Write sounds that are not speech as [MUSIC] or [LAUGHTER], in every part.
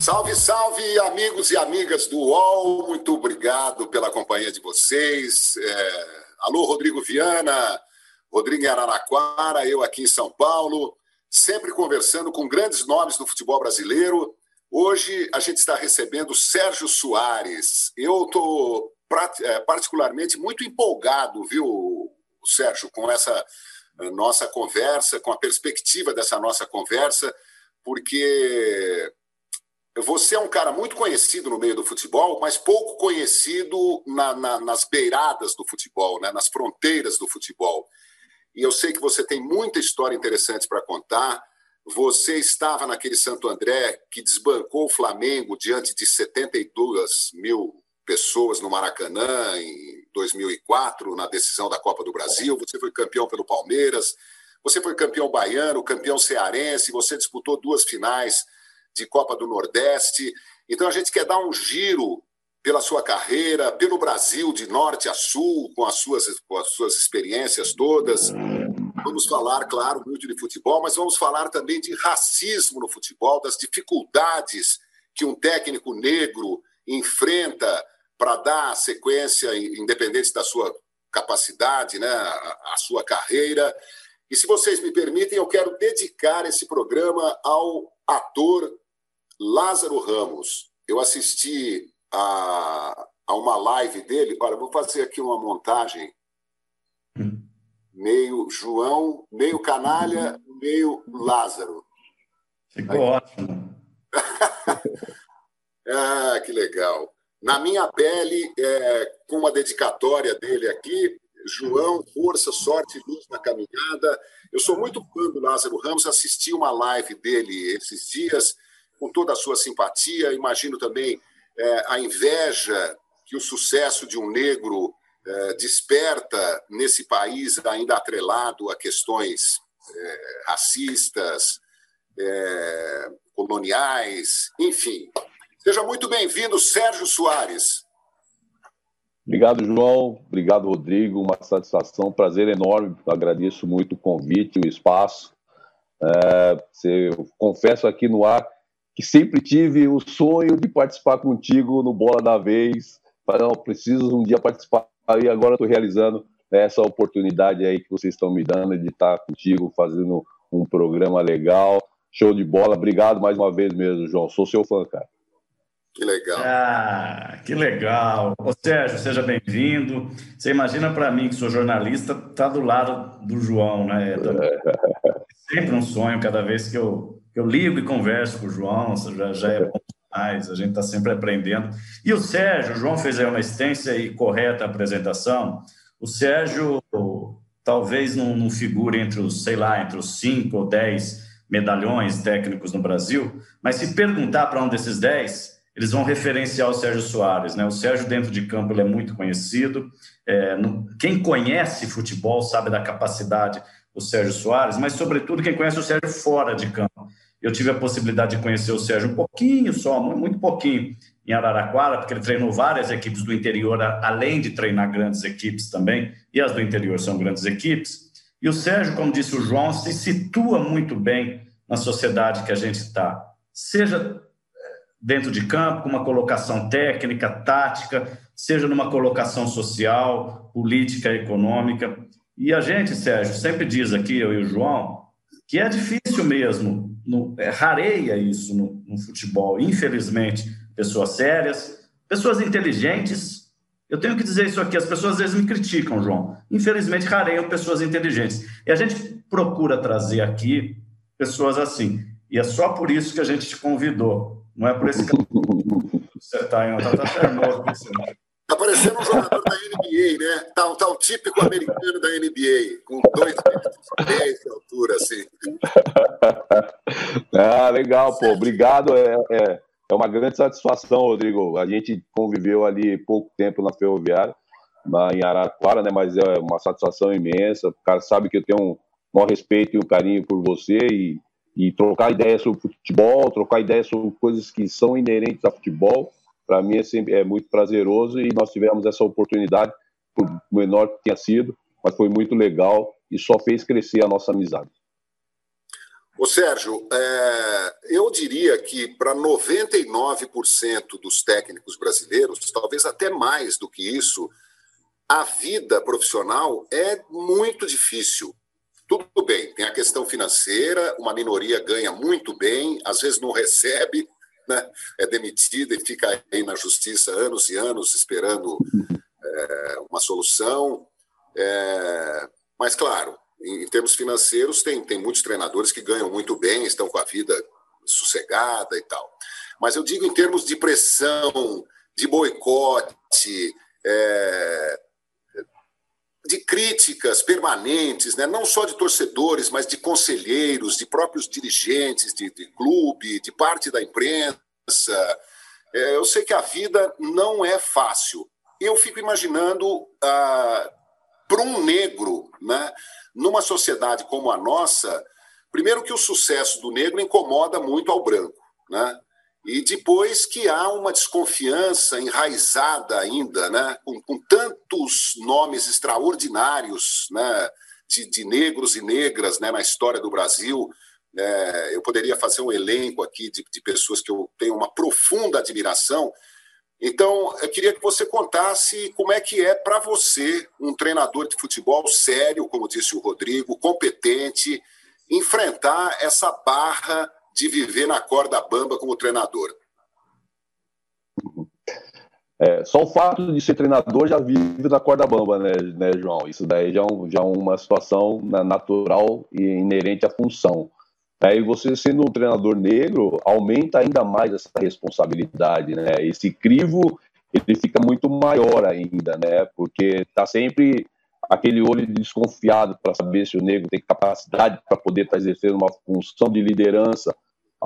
Salve, salve, amigos e amigas do UOL. Muito obrigado pela companhia de vocês. É... Alô, Rodrigo Viana, Rodrigo em Araraquara, eu aqui em São Paulo, sempre conversando com grandes nomes do futebol brasileiro. Hoje a gente está recebendo Sérgio Soares. Eu estou é, particularmente muito empolgado, viu, Sérgio, com essa eh, nossa conversa, com a perspectiva dessa nossa conversa, porque você é um cara muito conhecido no meio do futebol, mas pouco conhecido na, na, nas beiradas do futebol, né? nas fronteiras do futebol. E eu sei que você tem muita história interessante para contar. Você estava naquele Santo André que desbancou o Flamengo diante de 72 mil pessoas no Maracanã em 2004, na decisão da Copa do Brasil. Você foi campeão pelo Palmeiras, você foi campeão baiano, campeão cearense, você disputou duas finais de Copa do Nordeste. Então a gente quer dar um giro pela sua carreira, pelo Brasil de norte a sul, com as suas, com as suas experiências todas. Vamos falar, claro, muito de futebol, mas vamos falar também de racismo no futebol, das dificuldades que um técnico negro enfrenta para dar sequência, independente da sua capacidade, né, a, a sua carreira. E se vocês me permitem, eu quero dedicar esse programa ao ator Lázaro Ramos. Eu assisti a, a uma live dele. Olha, vou fazer aqui uma montagem. Meio João, meio canalha, meio Lázaro. Ficou Aí. ótimo. [LAUGHS] ah, que legal. Na minha pele, é, com uma dedicatória dele aqui, João, força, sorte, luz na caminhada. Eu sou muito fã do Lázaro Ramos, assisti uma live dele esses dias com toda a sua simpatia. Imagino também é, a inveja que o sucesso de um negro é, desperta nesse país ainda atrelado a questões é, racistas, é, coloniais, enfim. Seja muito bem-vindo, Sérgio Soares. Obrigado, João. Obrigado, Rodrigo. Uma satisfação, um prazer enorme. Agradeço muito o convite, o espaço. É, eu confesso aqui no ar que sempre tive o sonho de participar contigo no Bola da Vez. Não, preciso um dia participar e agora estou realizando essa oportunidade aí que vocês estão me dando de estar contigo fazendo um programa legal. Show de bola. Obrigado mais uma vez mesmo, João. Sou seu fã, cara. Que legal. Ah, que legal. Ô, Sérgio, seja bem-vindo. Você imagina para mim, que sou jornalista, tá do lado do João, né? É [LAUGHS] sempre um sonho, cada vez que eu eu ligo e converso com o João, já, já é bom demais, a gente está sempre aprendendo. E o Sérgio, o João fez aí uma extensa e correta apresentação. O Sérgio talvez não, não figure entre os, sei lá, entre os cinco ou dez medalhões técnicos no Brasil, mas se perguntar para um desses dez, eles vão referenciar o Sérgio Soares. Né? O Sérgio, dentro de campo, ele é muito conhecido. É, no, quem conhece futebol sabe da capacidade do Sérgio Soares, mas, sobretudo, quem conhece o Sérgio fora de campo. Eu tive a possibilidade de conhecer o Sérgio um pouquinho só, muito pouquinho, em Araraquara, porque ele treinou várias equipes do interior, além de treinar grandes equipes também, e as do interior são grandes equipes. E o Sérgio, como disse o João, se situa muito bem na sociedade que a gente está, seja eh, dentro de campo, com uma colocação técnica, tática, seja numa colocação social, política, econômica. E a gente, Sérgio, sempre diz aqui, eu e o João, que é difícil mesmo no, é, rareia isso no, no, futebol. Infelizmente, pessoas sérias, pessoas inteligentes. Eu tenho que dizer isso aqui, as pessoas às vezes me criticam, João. Infelizmente, rareiam pessoas inteligentes. E a gente procura trazer aqui pessoas assim. E é só por isso que a gente te convidou. Não é por esse [LAUGHS] caminho. Você está aí, tá, tá. Tá parecendo um jogador da NBA, né? Tá, tá típico americano da NBA, com dois metros de altura, assim. [LAUGHS] ah, legal, pô. Obrigado. É, é, é uma grande satisfação, Rodrigo. A gente conviveu ali pouco tempo na Ferroviária, em Araraquara, né? Mas é uma satisfação imensa. O cara sabe que eu tenho um maior respeito e um carinho por você e, e trocar ideias sobre futebol, trocar ideias sobre coisas que são inerentes a futebol para mim é, sempre, é muito prazeroso e nós tivemos essa oportunidade, por menor que tenha sido, mas foi muito legal e só fez crescer a nossa amizade. Ô Sérgio, é, eu diria que para 99% dos técnicos brasileiros, talvez até mais do que isso, a vida profissional é muito difícil. Tudo bem, tem a questão financeira, uma minoria ganha muito bem, às vezes não recebe, né? é demitida e fica aí na justiça anos e anos esperando é, uma solução. É, mas, claro, em, em, termos financeiros, tem, tem muitos treinadores que ganham muito bem, estão com a vida sossegada e tal. Mas eu digo em termos de pressão, de boicote, é, de críticas permanentes, né? não só de torcedores, mas de conselheiros, de próprios dirigentes de, de clube, de parte da imprensa. É, eu sei que a vida não é fácil. Eu fico imaginando ah, para um negro, né, numa sociedade como a nossa, primeiro que o sucesso do negro incomoda muito ao branco, né? E depois que há uma desconfiança enraizada ainda, né, com, com tantos nomes extraordinários, né, de, de, negros e negras, né, na história do Brasil. É, eu poderia fazer um elenco aqui de, de pessoas que eu tenho uma profunda admiração. Então, eu queria que você contasse como é que é para você, um treinador de futebol sério, como disse o Rodrigo, competente, enfrentar essa barra de viver na corda bamba como treinador? É, só o fato de ser treinador já vive na corda bamba, né, né João? Isso daí já é, já é uma situação natural e inerente à função. Aí você sendo um treinador negro, aumenta ainda mais essa responsabilidade, né? Esse crivo, ele fica muito maior ainda, né? Porque tá sempre aquele olho desconfiado para saber se o negro tem capacidade para poder estar tá exercendo uma função de liderança,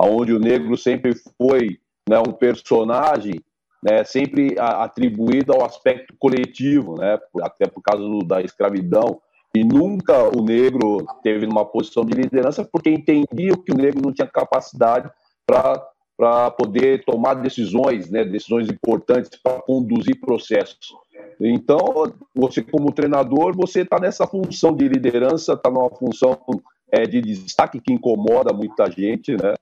aonde o negro sempre foi né, um personagem né, sempre atribuído ao aspecto coletivo, né, até por causa do, da escravidão, e nunca o negro teve uma posição de liderança porque entendia que o negro não tinha capacidade para poder tomar decisões, né, decisões importantes para conduzir processos. Então, você como treinador, você está nessa função de liderança, está numa função é, de destaque que incomoda muita gente, né?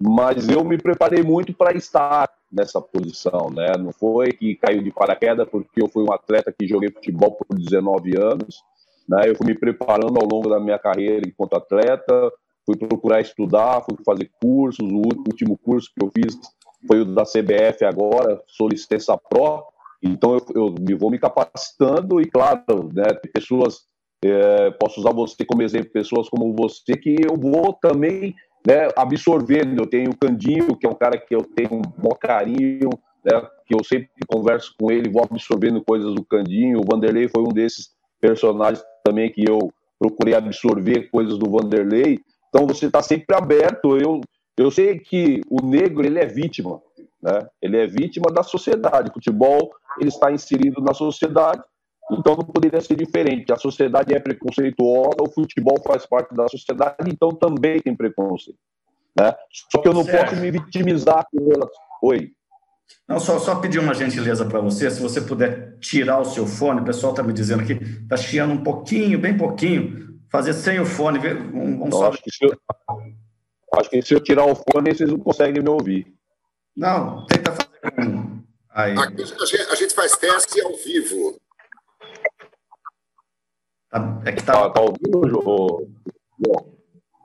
Mas eu me preparei muito para estar nessa posição, né? Não foi que caiu de paraquedas porque eu fui um atleta que joguei futebol por 19 anos, né? Eu fui me preparando ao longo da minha carreira enquanto atleta, fui procurar estudar, fui fazer cursos, o último curso que eu fiz foi o da CBF agora, sou licença pro, então eu, eu me vou me capacitando e claro, né, pessoas é, posso usar você como exemplo, pessoas como você que eu vou também né, absorvendo. Eu tenho o Candinho, que é um cara que eu tenho um bom carinho, né, que eu sempre converso com ele, vou absorvendo coisas do Candinho. O Vanderlei foi um desses personagens também que eu procurei absorver coisas do Vanderlei. Então você está sempre aberto. Eu, eu sei que o negro ele é vítima, né? Ele é vítima da sociedade. O futebol ele está inserido na sociedade então não poderia ser diferente. A sociedade é preconceituosa, o futebol faz parte da sociedade, então também tem preconceito. Né? Só que eu não certo. posso me vitimizar com elas. Oi. Não, só, só pedir uma gentileza para você, se você puder tirar o seu fone, o pessoal está me dizendo aqui, está chiando um pouquinho, bem pouquinho, fazer sem o fone, ver um, um acho, que eu, acho que se eu tirar o fone, vocês não conseguem me ouvir. Não, tenta fazer. Aí. Aqui a gente, a gente faz teste ao vivo. Tá, é que tá. Tá, tá ouvindo,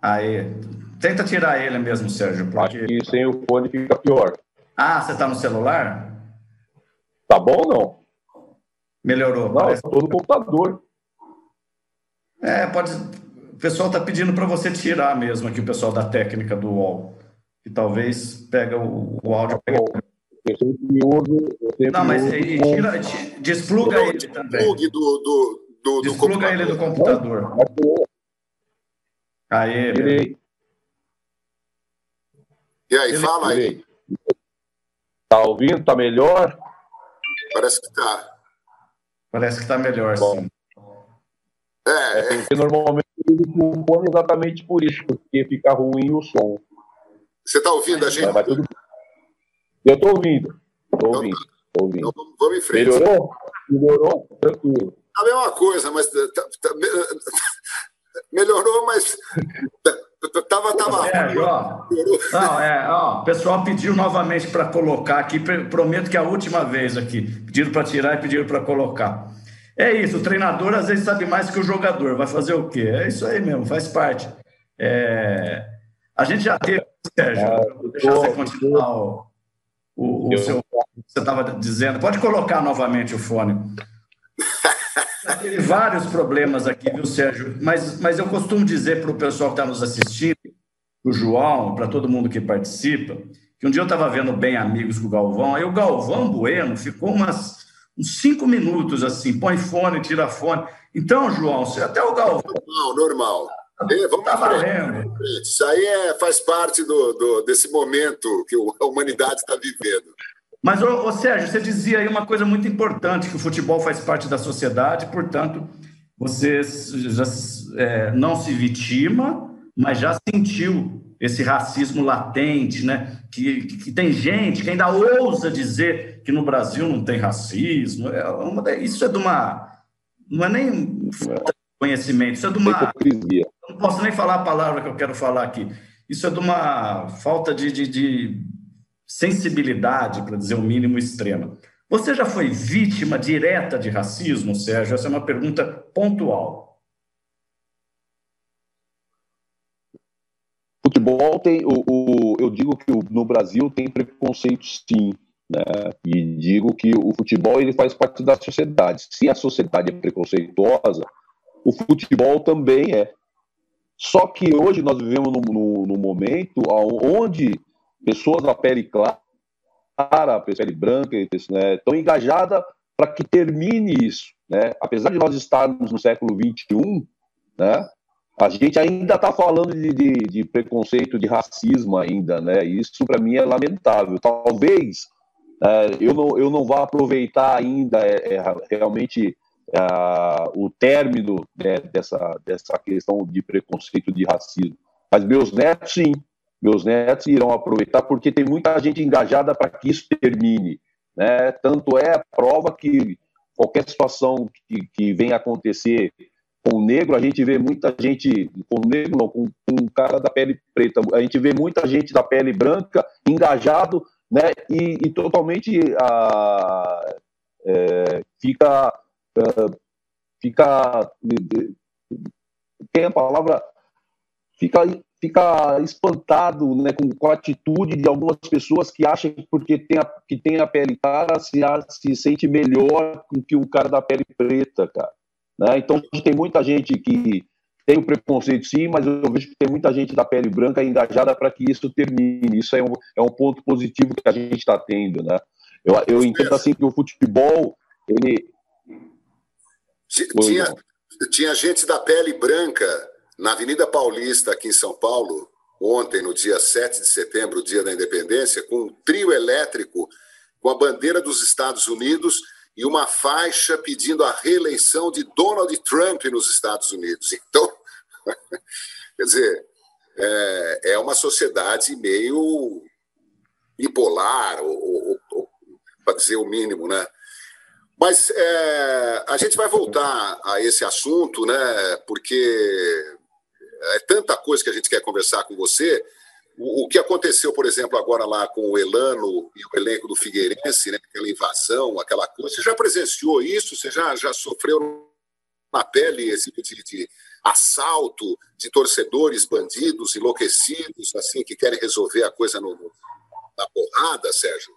Aí. Tenta tirar ele mesmo, Sérgio. Porque... Acho que sem o fone fica pior. Ah, você tá no celular? Tá bom ou não? Melhorou. Não, parece... tô no computador. É, pode. O pessoal tá pedindo para você tirar mesmo aqui, o pessoal da técnica do UOL. Que talvez pega o, o áudio. Tá eu sempre uso. Eu sempre não, mas uso tira, tira, despluga ele também. Do, do, do, Despluga ele do computador. Aê. E aí, fala aí. Tá ouvindo? Tá melhor? Parece que tá. Parece que tá melhor, Bom. sim. É, é, porque normalmente eu uso exatamente por isso, porque fica ruim o som. Você tá ouvindo a gente? Mas, tudo... Eu tô ouvindo. Tô então ouvindo. Tá. Tô ouvindo. Então, vamos em frente. Melhorou? Melhorou? Tranquilo a mesma coisa, mas tá, tá, [LAUGHS] melhorou, mas Tava, tava. É, ó, não, é, ó, o pessoal pediu novamente para colocar aqui, prometo que é a última vez aqui. Pediram para tirar e pediram para colocar. É isso, o treinador às vezes sabe mais que o jogador, vai fazer o quê? É isso aí mesmo, faz parte. É... A gente já teve, Sérgio, ah, vou deixar você continuar o, o, o seu. Você estava dizendo, pode colocar novamente o fone. [LAUGHS] Teve vários problemas aqui, viu, Sérgio? Mas, mas eu costumo dizer para o pessoal que está nos assistindo, para o João, para todo mundo que participa, que um dia eu estava vendo bem amigos com o Galvão, aí o Galvão Bueno ficou umas, uns cinco minutos assim, põe fone, tira fone. Então, João, você até o Galvão. Normal, normal. É, vamos tá valendo. Isso aí é, faz parte do, do, desse momento que a humanidade está vivendo. Mas, ô, ô, Sérgio, você dizia aí uma coisa muito importante, que o futebol faz parte da sociedade, portanto, você já é, não se vitima, mas já sentiu esse racismo latente, né? Que, que, tem gente que ainda ousa dizer que no Brasil não tem racismo. É uma, isso é de uma. Não é nem conhecimento, isso é de uma. Não posso nem falar a palavra que eu quero falar aqui. Isso é de uma falta de, de, de sensibilidade, para dizer o mínimo, extrema. Você já foi vítima direta de racismo, Sérgio? Essa é uma pergunta pontual. Futebol tem, o, o eu digo que no Brasil tem preconceito sim, né? E digo que o futebol ele faz parte da sociedade. Se a sociedade é preconceituosa, o futebol também é. Só que hoje nós vivemos num, num, num momento onde pessoas da pele clara, pele branca, né, engajadas para que termine isso. Né? Apesar de nós estarmos no século XXI, né, a gente ainda está falando de, de, de, preconceito, de racismo ainda, né? Isso para mim é lamentável. Talvez é, eu, não, eu não vá aproveitar ainda é, é, realmente é, o término né, dessa, dessa questão de preconceito, de racismo. Mas meus netos, sim, meus netos irão aproveitar, porque tem muita gente engajada para que isso termine. Né? Tanto é a prova que qualquer situação que, que venha acontecer com o negro, a gente vê muita gente, com o negro não, com, um cara da pele preta, a gente vê muita gente da pele branca engajado, né, e, e totalmente a, é, fica, é, fica, tem a palavra, fica fica espantado né, com, com, a atitude de algumas pessoas que acham que porque tem a, que tem a pele clara se, se sente melhor do que o cara da pele preta, cara. Né? Então tem muita gente que tem o preconceito sim, mas eu vejo que tem muita gente da pele branca engajada para que isso termine. Isso é um, é um ponto positivo que a gente está tendo, né? Eu, eu entendo assim que o futebol, ele... Tinha, tinha gente da pele branca na Avenida Paulista, aqui em São Paulo, ontem, no dia 7 de setembro, dia da independência, com um trio elétrico com a bandeira dos Estados Unidos e uma faixa pedindo a reeleição de Donald Trump nos Estados Unidos. [LAUGHS] Então, quer dizer, é, é uma sociedade meio bipolar, para dizer o mínimo, né? Mas é, a gente vai voltar a esse assunto, né? Porque é tanta coisa que a gente quer conversar com você. O, o, que aconteceu, por exemplo, agora lá com o Elano e o elenco do Figueirense, né? aquela invasão, aquela coisa. Você já presenciou isso? Você já, já sofreu na pele esse tipo de, de assalto de torcedores bandidos, enlouquecidos, assim, que querem resolver a coisa no, na porrada, Sérgio?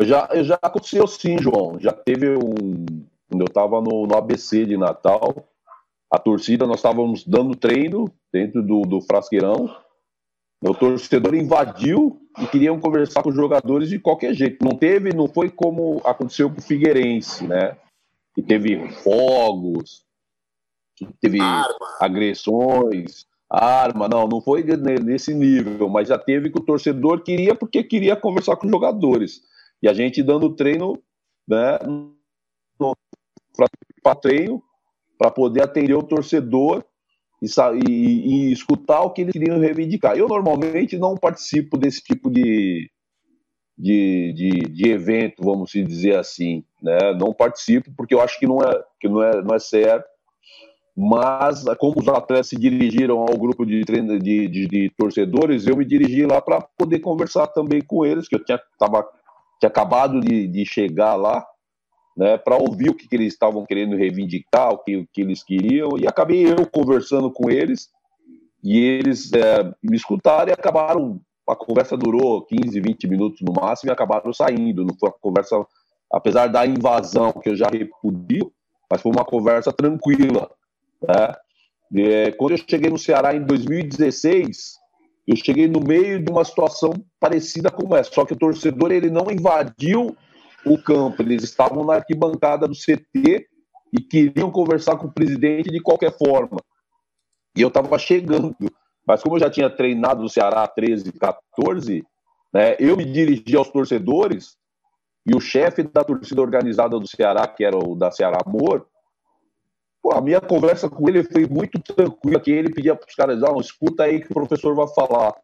Já, já aconteceu sim, João. Já teve um, quando eu estava no, no, ABC de Natal, a torcida, nós estávamos dando treino dentro do, do frasqueirão, o torcedor invadiu e queriam conversar com os jogadores de qualquer jeito. Não teve, não foi como aconteceu com o Figueirense, né? Que teve fogos, que teve arma. agressões, arma, não, não foi nesse nível, mas já teve que o torcedor queria porque queria conversar com os jogadores. E a gente dando treino, né, para treino, para poder atender o torcedor e, e, e, escutar o que eles queriam reivindicar. Eu normalmente não participo desse tipo de, de, de, de, evento, vamos dizer assim, né? Não participo porque eu acho que não é que não é não é certo. mas como os atletas se dirigiram ao grupo de, treino, de, de, de torcedores, eu me dirigi lá para poder conversar também com eles, que eu tinha, tava, tinha acabado de, de chegar lá, né, para ouvir o que, que eles estavam querendo reivindicar, o que, o que eles queriam, e acabei eu conversando com eles, e eles é, me escutaram e acabaram. A conversa durou 15, 20 minutos no máximo e acabaram saindo. Não foi uma conversa, apesar da invasão que eu já repudio, mas foi uma conversa tranquila. Né? É, quando eu cheguei no Ceará em 2016, eu cheguei no meio de uma situação parecida com essa, só que o torcedor ele não invadiu o campo, eles estavam na arquibancada do CT e queriam conversar com o presidente de qualquer forma. E eu estava chegando, mas como eu já tinha treinado no Ceará 13, 14, né, eu me dirigi aos torcedores e o chefe da torcida organizada do Ceará, que era o da Ceará Amor, Pô, a minha conversa com ele foi muito tranquila, que ele pedia para os caras, ah, escuta aí que o professor vai falar.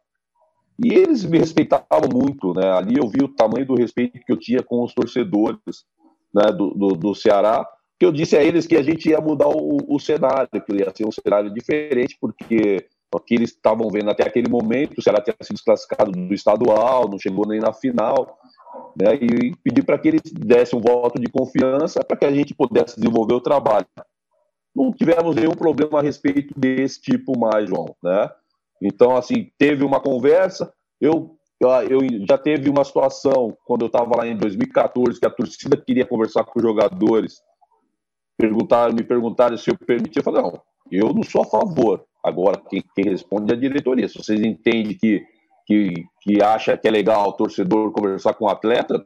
E eles me respeitavam muito, né? Ali eu vi o tamanho do respeito que eu tinha com os torcedores né, do, do, do Ceará, que eu disse a eles que a gente ia mudar o, o cenário, que ia ser um cenário diferente, porque o que eles estavam vendo até aquele momento, o Ceará tinha sido desclassificado do estadual, não chegou nem na final, né? E pedi para que eles dessem um voto de confiança para que a gente pudesse desenvolver o trabalho não tivemos nenhum problema a respeito desse tipo mais, João, né? Então, assim, teve uma conversa, eu, eu já teve uma situação, quando eu estava lá em 2014, que a torcida queria conversar com os jogadores, perguntaram, me perguntaram se eu permitia, eu falei, não, eu não sou a favor. Agora, quem, quem responde é a diretoria. Se vocês entendem que, que, que acha que é legal o torcedor conversar com o atleta,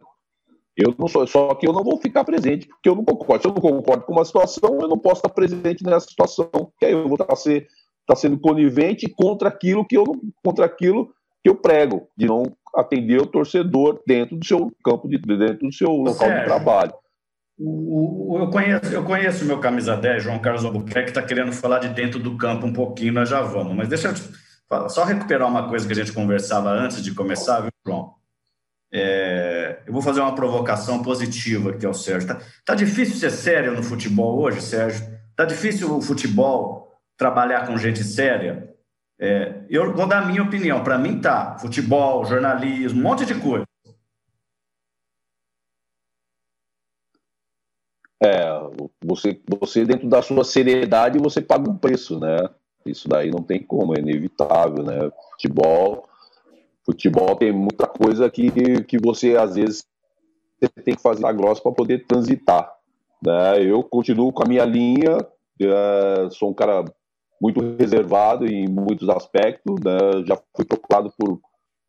eu não sou, só que eu não vou ficar presente, porque eu não concordo. Se eu não concordo com uma situação, eu não posso estar presente nessa situação, que aí eu vou estar, ser, estar sendo conivente contra aquilo que eu contra aquilo que eu prego, de não atender o torcedor dentro do seu campo de dentro do seu local Sérgio, de trabalho. O, o, eu conheço eu conheço o meu camisa 10, João Carlos Albuquerque, que está querendo falar de dentro do campo um pouquinho, nós já vamos. Mas deixa eu só recuperar uma coisa que a gente conversava antes de começar, viu, João? É, eu vou fazer uma provocação positiva aqui ao Sérgio. Tá, tá difícil ser sério no futebol hoje, Sérgio? Tá difícil o futebol trabalhar com gente séria? É, eu vou dar a minha opinião. Para mim, tá. Futebol, jornalismo, um monte de coisa. É, você, você dentro da sua seriedade, você paga um preço, né? Isso daí não tem como, é inevitável, né? Futebol Futebol tem muita coisa que, que você, às vezes, tem que fazer a grossa para poder transitar. Né? Eu continuo com a minha linha, é, sou um cara muito reservado em muitos aspectos, né? já fui procurado por,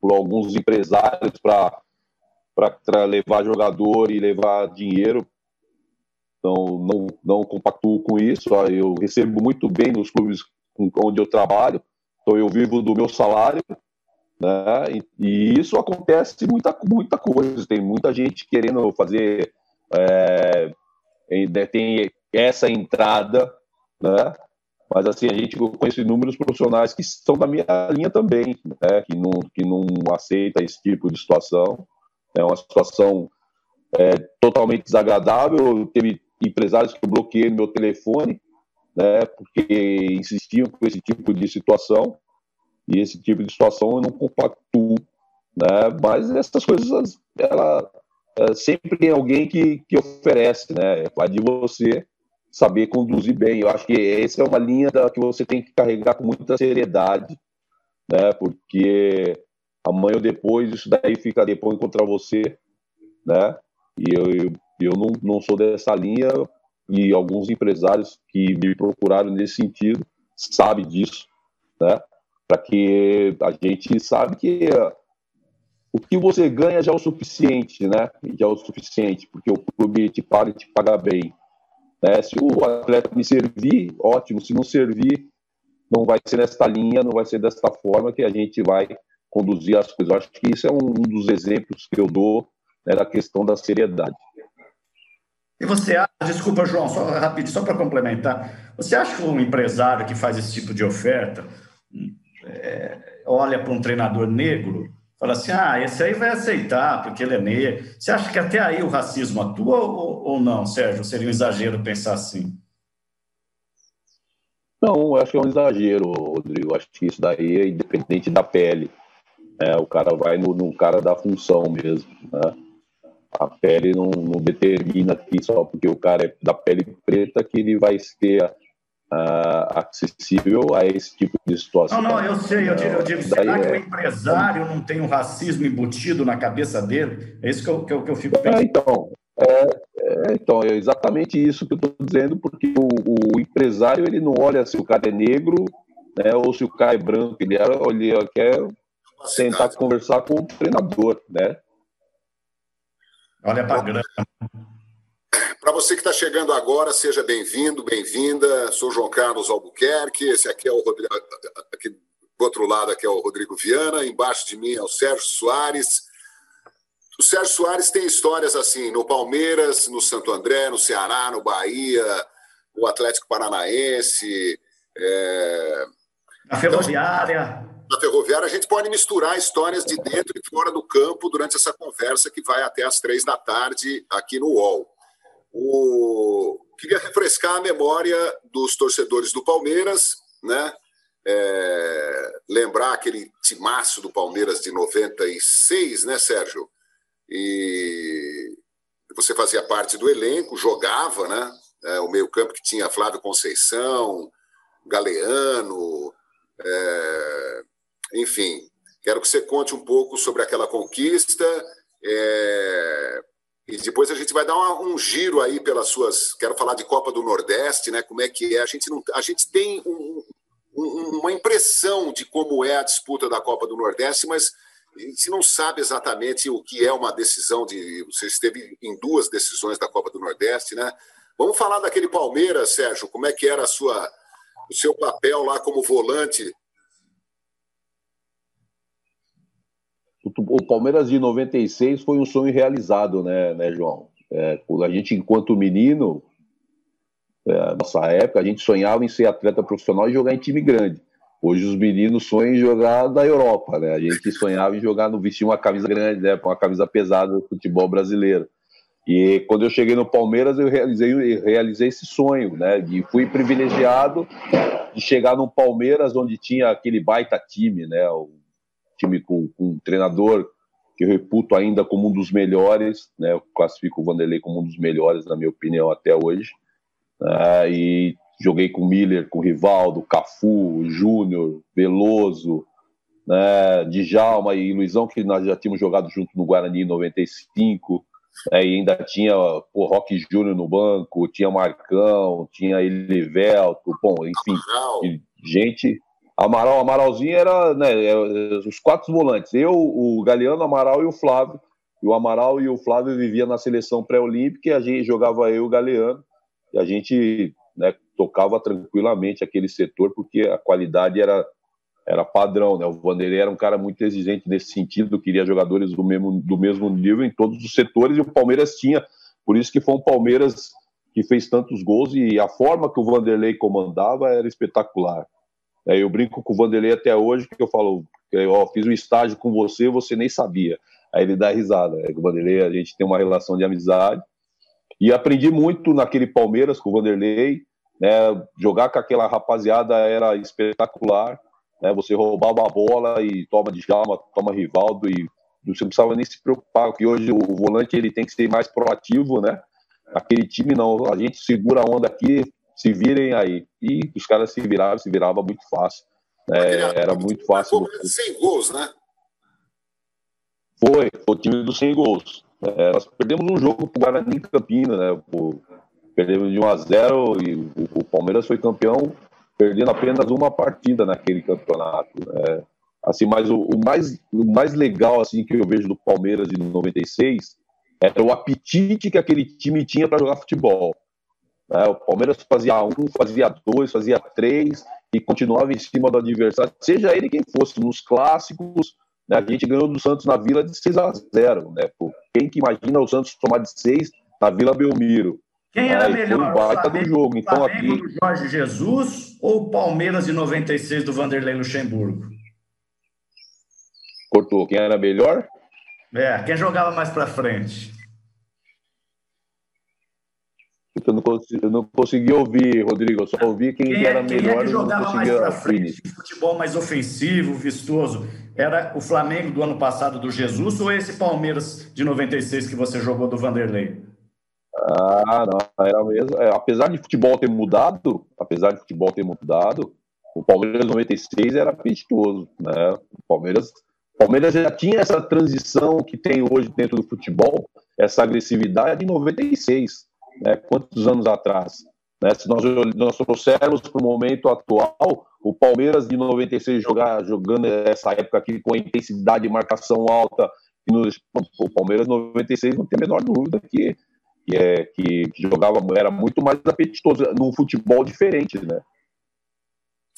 por alguns empresários para levar jogador e levar dinheiro, então não, não compactuo com isso, eu recebo muito bem nos clubes onde eu trabalho, então eu vivo do meu salário, né? E, e, isso acontece muita, muita coisa. Tem muita gente querendo fazer. É, tem essa entrada, né? Mas assim, a gente conhece inúmeros profissionais que estão da minha linha também, né? que, não, que não aceita esse tipo de situação. É uma situação é, totalmente desagradável. Teve empresários que eu bloqueei meu telefone, né? Porque insistiam com esse tipo de situação. E esse tipo de situação eu não compactuo, né? Mas essas coisas, ela é, sempre tem alguém que, que oferece, né? Vai de você saber conduzir bem. Eu acho que essa é uma linha que você tem que carregar com muita seriedade, né? Porque amanhã ou depois isso daí fica depois contra você, né? E eu, eu, eu não, não sou dessa linha e alguns empresários que me procuraram nesse sentido sabem disso, né? para que a gente sabe que uh, o que você ganha já é o suficiente, né? Já é o suficiente, porque o clube te paga e te paga bem. Né? Se o atleta me servir, ótimo. Se não servir, não vai ser nesta linha, não vai ser desta forma que a gente vai conduzir as coisas. Eu acho que isso é um dos exemplos que eu dou né, da questão da seriedade. E você acha, desculpa, João, só rapidinho, só para complementar, você acha que um empresário que faz esse tipo de oferta, é, olha para um treinador negro, fala assim: ah, esse aí vai aceitar, porque ele é negro. Você acha que até aí o racismo atua ou, ou não, Sérgio? Seria um exagero pensar assim? Não, acho que é um exagero, Rodrigo. Acho que isso daí é independente da pele. Né? O cara vai no, no cara da função mesmo. Né? A pele não, não, determina que só porque o cara é da pele preta que ele vai ser uh, acessível a esse tipo de situação. Não, não, eu sei, eu digo, eu digo será é... que o empresário não tem um racismo embutido na cabeça dele? É isso que eu, que eu, que eu fico pensando. É, então, é, é, então, é exatamente isso que eu estou dizendo, porque o, o, empresário ele não olha se o cara é negro né, ou se o cara é branco, ele, ele quer tentar conversar com o treinador, né? Olha para grana. Para você que está chegando agora, seja bem-vindo, bem-vinda. Sou João Carlos Albuquerque. Esse aqui é o Rodrigo. Aqui, do outro lado aqui é o Rodrigo Viana. Embaixo de mim é o Sérgio Soares. O Sérgio Soares tem histórias assim no Palmeiras, no Santo André, no Ceará, no Bahia, o Atlético Paranaense. É... A Ferroviária. Então, na Ferroviária, a gente pode misturar histórias de dentro e fora do campo durante essa conversa que vai até às três da tarde aqui no UOL. O... Queria refrescar a memória dos torcedores do Palmeiras, né? É... lembrar aquele timaço do Palmeiras de 96, né, Sérgio? E você fazia parte do elenco, jogava, né? É, o meio-campo que tinha Flávio Conceição, Galeano, é, enfim, quero que você conte um pouco sobre aquela conquista. É, e depois a gente vai dar uma, um giro aí pelas suas. Quero falar de Copa do Nordeste, né? Como é que é? A gente, não, a gente tem um, um, uma impressão de como é a disputa da Copa do Nordeste, mas a gente não sabe exatamente o que é uma decisão de. Você esteve em duas decisões da Copa do Nordeste, né? Vamos falar daquele Palmeiras, Sérgio. Como é que era a sua, o seu papel lá como volante o Palmeiras de 96 foi um sonho realizado, né, né João? É, a gente, enquanto menino, é, nossa época, a gente sonhava em ser atleta profissional e jogar em time grande. Hoje os meninos sonham em jogar na Europa, né? A gente sonhava em jogar no vestir uma camisa grande, né? Uma camisa pesada do futebol brasileiro. E quando eu cheguei no Palmeiras, eu realizei, eu realizei esse sonho, né? E fui privilegiado de chegar no Palmeiras, onde tinha aquele baita time, né? O time com, com, um treinador que eu reputo ainda como um dos melhores, né? Eu classifico o Vanderlei como um dos melhores, na minha opinião, até hoje. Uh, e joguei com Miller, com Rivaldo, Cafu, Júnior, Veloso, né? Djalma e Luizão, que nós já tínhamos jogado junto no Guarani em 95. É, e ainda tinha o Rock Júnior no banco, tinha Marcão, tinha Elivelto, bom, enfim, gente Amaral, Amaralzinho era né, é, os quatro volantes. Eu, o Galeano, Amaral e o Flávio. E o Amaral e o Flávio viviam na seleção pré-olímpica e a gente jogava eu e o Galeano. E a gente né, tocava tranquilamente aquele setor porque a qualidade era, era padrão. Né? O Vanderlei era um cara muito exigente nesse sentido, queria jogadores do mesmo, do mesmo nível em todos os setores e o Palmeiras tinha. Por isso que foi um Palmeiras que fez tantos gols e a forma que o Vanderlei comandava era espetacular. É, eu brinco com o Vanderlei até hoje, que eu falo, eu fiz um estágio com você, você nem sabia. Aí ele dá risada. É, com o Vanderlei a gente tem uma relação de amizade. E aprendi muito naquele Palmeiras com o Vanderlei. Né, jogar com aquela rapaziada era espetacular. Né, você roubava a bola e toma de Jalma, toma Rivaldo e você não precisava nem se preocupar, porque hoje o volante ele tem que ser mais proativo, né? Aquele time não, a gente segura a onda aqui, se virem aí. E os caras se viravam, se virava muito fácil. É, era muito fácil. Sem gols, né? Foi, foi o time dos 100 gols. É, nós perdemos um jogo pro Guarani em Campina, né? O, perdemos de 1 a 0 e o, o, Palmeiras foi campeão perdendo apenas uma partida naquele campeonato. Né? Assim, mas o, o, mais, o mais legal assim que eu vejo do Palmeiras de 96 era o apetite que aquele time tinha para jogar futebol. Né? O Palmeiras fazia um, fazia dois, fazia três e continuava em cima do adversário, seja ele quem fosse. Nos clássicos, né, a gente ganhou do Santos na Vila de 6 a 0 né? Pô, quem que imagina o Santos tomar de 6 na Vila Belmiro? Quem era Aí melhor? Foi um Flamengo, do jogo. Então, Flamengo aqui... do Jorge Jesus ou o Palmeiras de 96 do Vanderlei Luxemburgo? Cortou. Quem era melhor? É, quem jogava mais para frente? Eu não, consegui, eu não consegui ouvir, Rodrigo. Eu só ouvi quem, quem era melhor. Quem é que jogava mais para frente, futebol mais ofensivo, vistoso? Era o Flamengo do ano passado do Jesus ou esse Palmeiras de 96 que você jogou do Vanderlei? Ah, não, era mesmo. É, apesar de futebol ter mudado, apesar de futebol ter mudado, o Palmeiras 96 era apetitoso, né? O Palmeiras, Palmeiras já tinha essa transição que tem hoje dentro do futebol, essa agressividade em 96, né? Quantos anos atrás? Né? Se nós, nós trouxermos para o momento atual, o Palmeiras de 96 jogar, jogando essa época aqui com intensidade de marcação alta, o Palmeiras 96 não tem a menor dúvida que, que, é, que, que jogava, era muito mais apetitoso, num futebol diferente, né?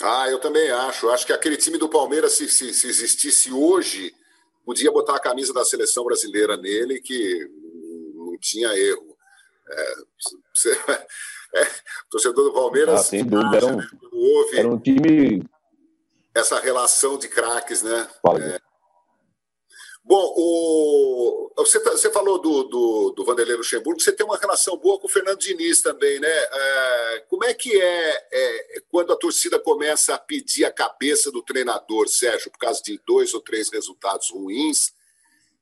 Ah, eu também acho. Acho que aquele time do Palmeiras, se, se, se existisse hoje, podia botar a camisa da seleção brasileira nele, que não tinha erro. É, você, é, torcedor do Palmeiras. Ah, sem dúvida. Era um, né, houve era um time. Essa relação de craques, né? É, Bom, o... você, tá, você falou do, do, do Vanderlei Luxemburgo, você tem uma relação boa com o Fernando Diniz também, né? É, como é que é, é, quando a torcida começa a pedir a cabeça do treinador, Sérgio, por causa de dois ou três resultados ruins,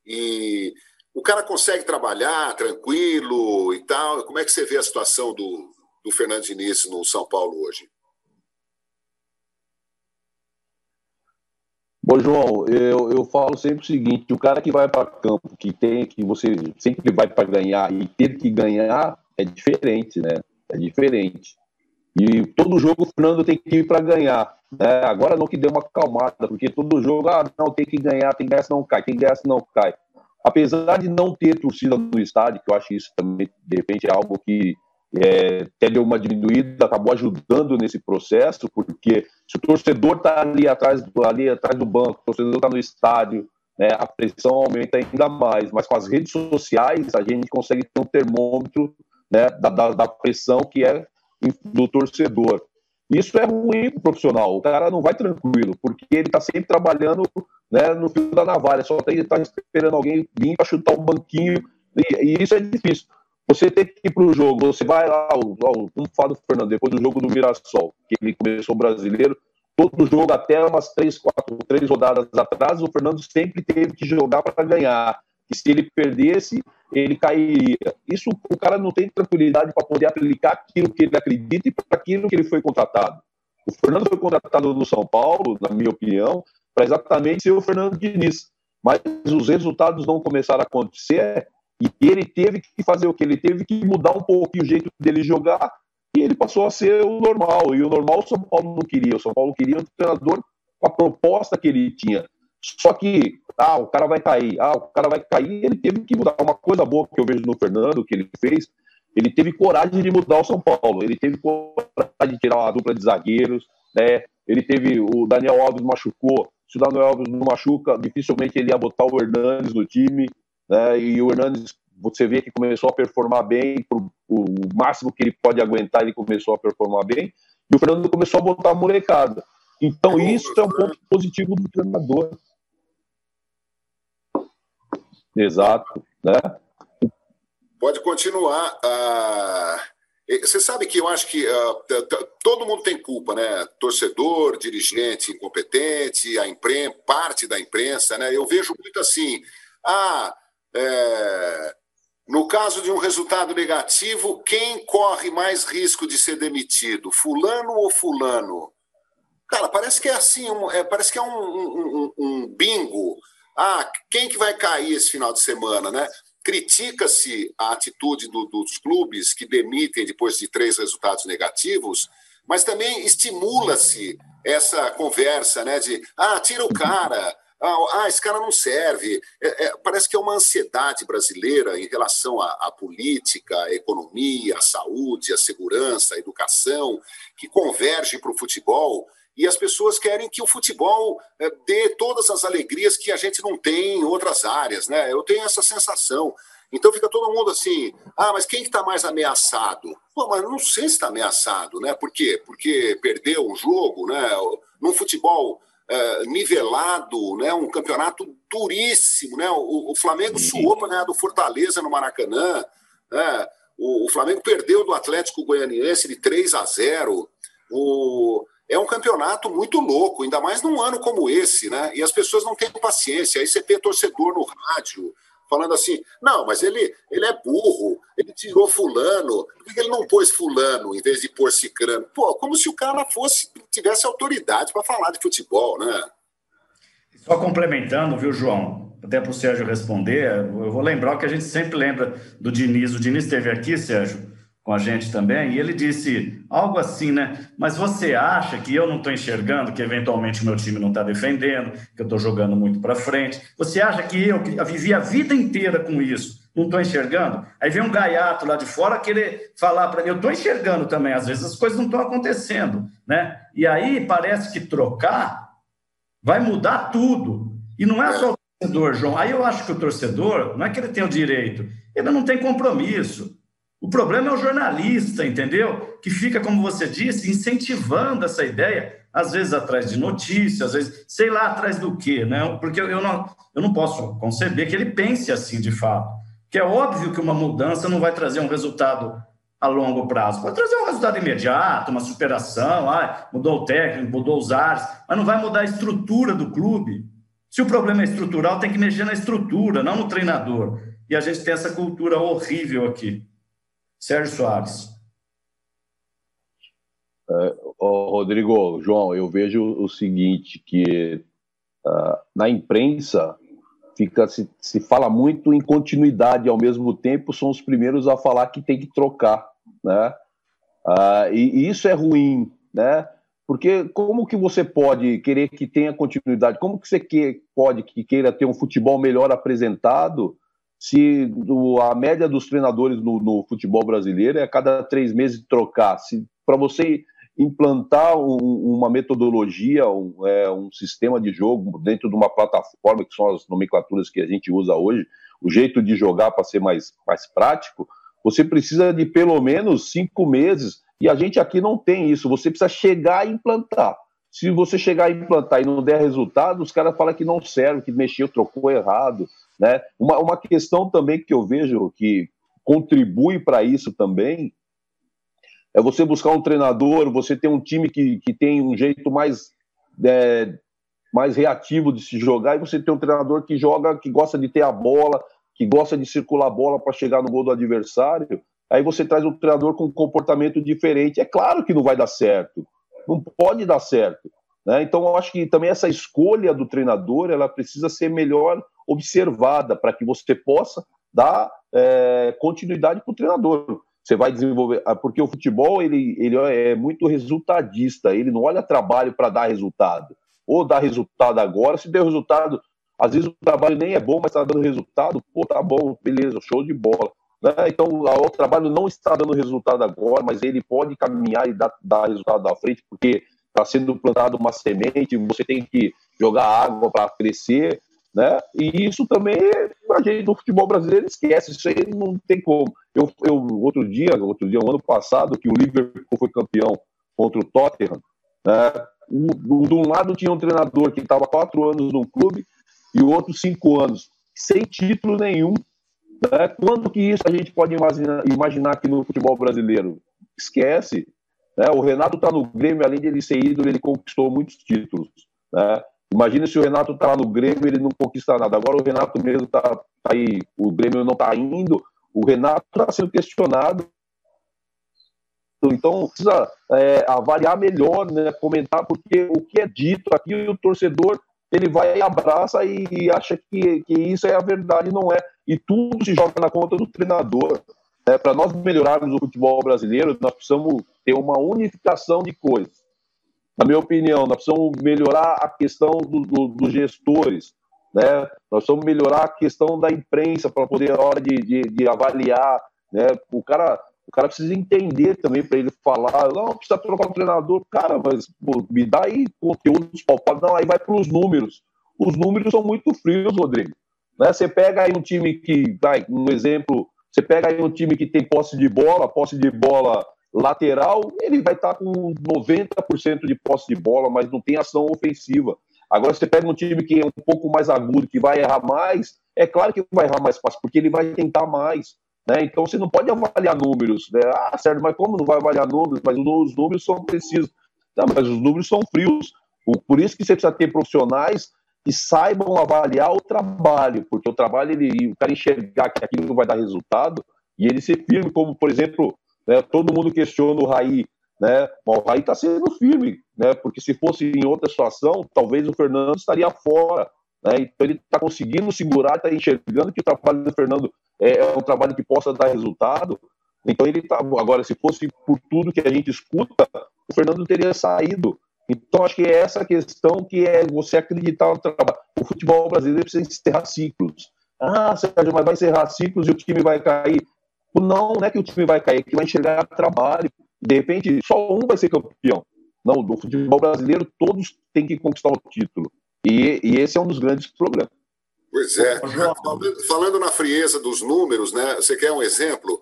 e o cara consegue trabalhar tranquilo e tal? Como é que você vê a situação do, do Fernando Diniz no São Paulo hoje? Bom, João, eu, eu falo sempre o seguinte: o cara que vai para campo, que tem, que você sempre vai para ganhar e ter que ganhar, é diferente, né? É diferente. E todo jogo o Fernando tem que ir para ganhar. Né? Agora não que deu uma calmada, porque todo jogo, ah, não, tem que ganhar, tem que ganhar, não cai, tem que ganhar, não cai. Apesar de não ter torcida no estádio, que eu acho isso também, de repente, é algo que é, até deu uma diminuída, acabou ajudando nesse processo, porque se o torcedor está ali atrás, ali atrás do banco, o torcedor está no estádio, né, a pressão aumenta ainda mais. Mas com as redes sociais, a gente consegue ter um termômetro né, da, da, da pressão que é do torcedor. Isso é ruim para o profissional. O cara não vai tranquilo, porque ele está sempre trabalhando né, no fio da navalha, só está esperando alguém vir para chutar um banquinho, e, e isso é difícil. Você tem que ir para o jogo, você vai lá, vamos falar do Fernando, depois do jogo do Mirassol, que ele começou brasileiro, todo jogo até umas três, quatro, três rodadas atrás, o Fernando sempre teve que jogar para ganhar. Se ele perdesse, ele cairia. Isso o cara não tem tranquilidade para poder aplicar aquilo que ele acredita e para aquilo que ele foi contratado. O Fernando foi contratado no São Paulo, na minha opinião, para exatamente ser o Fernando Diniz. Mas os resultados não começaram a acontecer e ele teve que fazer o que? Ele teve que mudar um pouquinho o jeito dele jogar e ele passou a ser o normal. E o normal o São Paulo não queria. O São Paulo queria um treinador com a proposta que ele tinha. Só que, ah, o cara vai cair, ah, o cara vai cair, ele teve que mudar. Uma coisa boa que eu vejo no Fernando, que ele fez, ele teve coragem de mudar o São Paulo. Ele teve coragem de tirar uma dupla de zagueiros, né? Ele teve, o Daniel Alves machucou. Se o Daniel Alves não machuca, dificilmente ele ia botar o Hernandes no time né? E o Hernandes, você vê que começou a performar bem, pro, o máximo que ele pode aguentar, ele começou a performar bem, e o Fernando começou a botar a molecada. Então, isso é um ponto positivo do treinador. Exato, né? Pode continuar. Ah, você sabe que eu acho que uh, todo mundo tem culpa, né? Torcedor, dirigente incompetente, a imprensa, parte da imprensa, né? Eu vejo muito assim, ah, é, no caso de um resultado negativo, quem corre mais risco de ser demitido, fulano ou fulano? Cara, parece que é assim, um, é, parece que é um, um, um, bingo. Ah, quem que vai cair esse final de semana, né? Critica-se a atitude do, dos clubes que demitem depois de três resultados negativos, mas também estimula-se essa conversa, né? De ah, tira o cara, ah, ah, esse cara não serve. É, é, parece que é uma ansiedade brasileira em relação à, à, política, à economia, à saúde, à segurança, à educação, que converge para o futebol. E as pessoas querem que o futebol é, dê todas as alegrias que a gente não tem em outras áreas. Né? Eu tenho essa sensação. Então fica todo mundo assim, ah, mas quem está que tá mais ameaçado? Pô, mas não sei se está ameaçado, né? Por quê? Porque perdeu um jogo, né? No futebol é, nivelado, né? um campeonato duríssimo. Né? O, o Flamengo suou para ganhar do Fortaleza no Maracanã. Né? O, o Flamengo perdeu do Atlético Goianiense de 3 a 0. O, é um campeonato muito louco, ainda mais num ano como esse, né? E as pessoas não têm paciência. Aí você tem torcedor no rádio falando assim: não, mas ele, ele é burro, ele tirou Fulano, por que ele não pôs Fulano em vez de pôr Cicrano? Pô, como se o cara fosse tivesse autoridade para falar de futebol, né? Só complementando, viu, João? Até para o Sérgio responder, eu vou lembrar o que a gente sempre lembra do Diniz. O Diniz esteve aqui, Sérgio, com a gente também, e ele disse algo assim, né? Mas você acha que eu não estou enxergando, que eventualmente o meu time não está defendendo, que eu estou jogando muito para frente? Você acha que eu, que vivi a vida inteira com isso, não estou enxergando? Aí vem um gaiato lá de fora querer falar para mim, eu estou enxergando também, às vezes as coisas não estão acontecendo, né? E aí parece que trocar vai mudar tudo. E não é só o torcedor, João. Aí eu acho que o torcedor, não é que ele tem o direito, ele não tem compromisso. O problema é o jornalista, entendeu? Que fica, como você disse, incentivando essa ideia, às vezes atrás de notícias, às vezes, sei lá, atrás do quê, né? Porque eu não, eu não posso conceber que ele pense assim de fato. Que é óbvio que uma mudança não vai trazer um resultado a longo prazo. Pode trazer um resultado imediato, uma superação, ah, mudou o técnico, mudou os ares, mas não vai mudar a estrutura do clube. Se o problema é estrutural, tem que mexer na estrutura, não no treinador. E a gente tem essa cultura horrível aqui. Sérgio Soares. É, Rodrigo, João, eu vejo o seguinte, que uh, na imprensa fica se, se fala muito em continuidade, ao mesmo tempo são os primeiros a falar que tem que trocar, né? Uh, e, e, isso é ruim, né? Porque como que você pode querer que tenha continuidade? Como que você que, pode que queira ter um futebol melhor apresentado se a média dos treinadores no, no, futebol brasileiro é a cada três meses trocar. Para você implantar um, uma metodologia, um, é, um, sistema de jogo dentro de uma plataforma, que são as nomenclaturas que a gente usa hoje, o jeito de jogar para ser mais, mais prático, você precisa de pelo menos cinco meses, e a gente aqui não tem isso, você precisa chegar e implantar. Se você chegar a implantar e não der resultado, os caras falam que não serve, que mexeu, trocou errado. Né? Uma, uma questão também que eu vejo que contribui para isso também é você buscar um treinador, você ter um time que, que tem um jeito mais, é, mais reativo de se jogar, e você ter um treinador que joga, que gosta de ter a bola, que gosta de circular a bola para chegar no gol do adversário. Aí você traz um treinador com um comportamento diferente. É claro que não vai dar certo, não pode dar certo. Né? Então, eu acho que também essa escolha do treinador ela precisa ser melhor observada para que você possa dar é, continuidade para o treinador. Você vai desenvolver, ah, porque o futebol ele, ele é muito resultadista, ele não olha trabalho para dar resultado. Ou dar resultado agora, se deu resultado, às vezes o trabalho nem é bom, mas está dando resultado, pô, tá bom, beleza, show de bola. Né? Então, o trabalho não está dando resultado agora, mas ele pode caminhar e dar, dar resultado à frente, porque está sendo plantado uma semente, você tem que jogar água para crescer, né? E isso também a gente do futebol brasileiro esquece, isso aí não tem como. Eu, eu outro dia, outro dia, um ano passado, que o Liverpool foi campeão contra o Tottenham, né? Um, de um lado tinha um treinador que estava quatro anos no clube e o outro cinco anos, sem título nenhum. Né? Quando que isso a gente pode imaginar, imaginar aqui no futebol brasileiro? Esquece. Né? O Renato está no Grêmio, além de ele ser ídolo, ele conquistou muitos títulos. Né? Imagina se o Renato está no Grêmio ele não conquista nada. Agora o Renato mesmo está tá aí, o Grêmio não está indo, o Renato está sendo questionado. Então precisa é, avaliar melhor, né, comentar, porque o que é dito aqui, o torcedor ele vai abraça e, e acha que, que isso é a verdade, não é. E tudo se joga na conta do treinador. É, Para nós melhorarmos o futebol brasileiro, nós precisamos ter uma unificação de coisas na minha opinião, nós precisamos melhorar a questão do, do, dos gestores, né? Nós precisamos melhorar a questão da imprensa para poder, na hora de, de, de, avaliar, né? O cara, o cara precisa entender também para ele falar, não, precisa trocar o treinador, cara, mas pô, me dá aí conteúdos palpáveis, não, aí vai para os números. Os números são muito frios, Rodrigo. Né? Você pega aí um time que, vai, um exemplo, você pega aí um time que tem posse de bola, posse de bola lateral, ele vai estar com 90% de posse de bola, mas não tem ação ofensiva. Agora, você pega um time que é um pouco mais agudo, que vai errar mais, é claro que vai errar mais fácil, porque ele vai tentar mais. Né? Então você não pode avaliar números. Né? Ah, Sérgio, mas como não vai avaliar números? Mas os números são precisos. Não, mas os números são frios. Por isso que você precisa ter profissionais que saibam avaliar o trabalho, porque o trabalho, ele, o cara enxergar que aquilo vai dar resultado e ele ser firme, como, por exemplo, né, todo mundo questiona o Raí, né? o Raí está sendo firme, né? Porque se fosse em outra situação, talvez o Fernando estaria fora. Né? Então ele está conseguindo segurar, está enxergando que o trabalho do Fernando é, é, um trabalho que possa dar resultado. Então ele está. Agora, se fosse por tudo que a gente escuta, o Fernando teria saído. Então acho que é essa questão que é você acreditar no trabalho. O futebol brasileiro precisa encerrar ciclos. Ah, Sérgio, mas vai encerrar ciclos e o time vai cair. Não, não é que o time vai cair, é que vai enxergar trabalho. De repente, só um vai ser campeão. Não, do futebol brasileiro, todos têm que conquistar o título. E, e esse é um dos grandes problemas. Pois é. Falando na frieza dos números, né? Você quer um exemplo?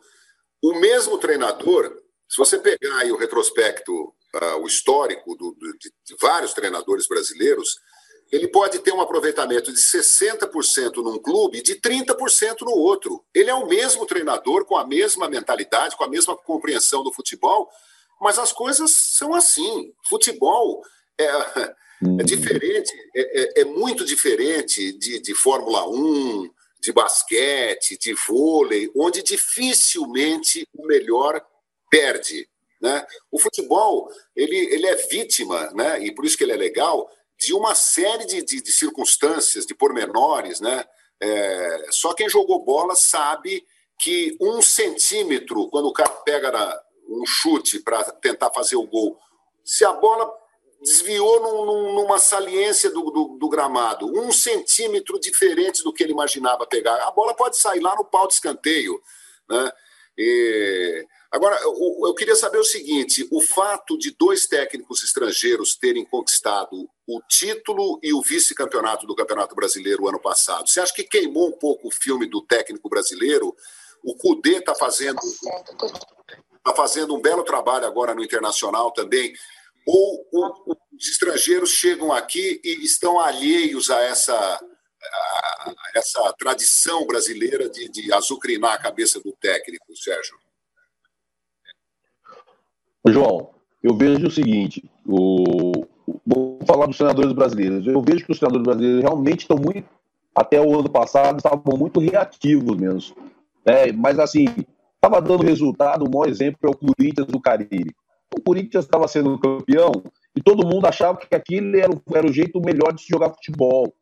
O mesmo treinador, se você pegar aí o retrospecto, uh, o histórico do, do, de, de vários treinadores brasileiros, ele pode ter um aproveitamento de 60% num clube e de 30% no outro. Ele é o mesmo treinador, com a mesma mentalidade, com a mesma compreensão do futebol, mas as coisas são assim. Futebol é, é uhum. diferente, é, é, é, muito diferente de, de Fórmula 1, de basquete, de vôlei, onde dificilmente o melhor perde. Né? O futebol ele, ele é vítima, né? e por isso que ele é legal, de uma série de, de, de circunstâncias, de pormenores. Né? É, só quem jogou bola sabe que um centímetro, quando o cara pega na, um chute para tentar fazer o gol. Se a bola desviou num, num, numa saliência do, do, do, gramado, um centímetro diferente do que ele imaginava pegar, a bola pode sair lá no pau de escanteio. Né? E... Agora, eu, eu queria saber o seguinte: o fato de dois técnicos estrangeiros terem conquistado o título e o vice-campeonato do Campeonato Brasileiro ano passado, você acha que queimou um pouco o filme do técnico brasileiro? O Cudê está fazendo está fazendo um belo trabalho agora no internacional também, ou, ou, os estrangeiros chegam aqui e estão alheios a essa, a essa tradição brasileira de, de azucrinar a cabeça do técnico, Sérgio? João, eu vejo o seguinte, o, vou falar dos treinadores brasileiros. Eu vejo que os treinadores brasileiros realmente estão muito, até o ano passado, estavam muito reativos mesmo. É, mas assim, estava dando resultado, o maior exemplo é o Corinthians do Caribe. O Corinthians estava sendo campeão e todo mundo achava que aquilo era, era o jeito melhor de se jogar futebol.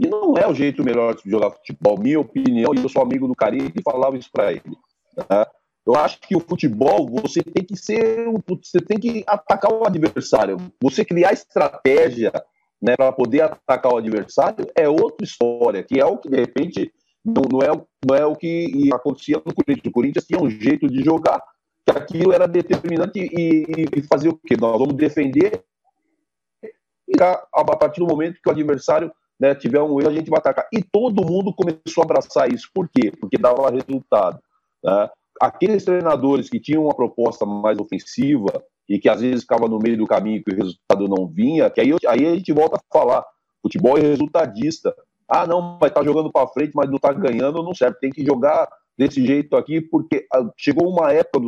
E não é o jeito melhor de jogar futebol, minha opinião, e eu sou amigo do Caribe e falava isso para ele. Né? Eu acho que o futebol, você tem que ser, você tem que atacar o adversário. Você criar estratégia né, para poder atacar o adversário é outra história, que é o que de repente não, não, é, não é o que acontecia no Corinthians. O Corinthians tinha um jeito de jogar que aquilo era determinante e, e, fazer o quê? Nós vamos defender e a, a partir do momento que o adversário né, tiver um erro, a gente vai atacar. E todo mundo começou a abraçar isso. Por quê? Porque dava resultado. Né? Aqueles treinadores que tinham uma proposta mais ofensiva e que às vezes ficava no meio do caminho que o resultado não vinha, que aí, aí a gente volta a falar. Futebol é resultadista. Ah, não, vai estar tá jogando para frente, mas não está ganhando, não serve. Tem que jogar desse jeito aqui, porque ah, chegou uma época,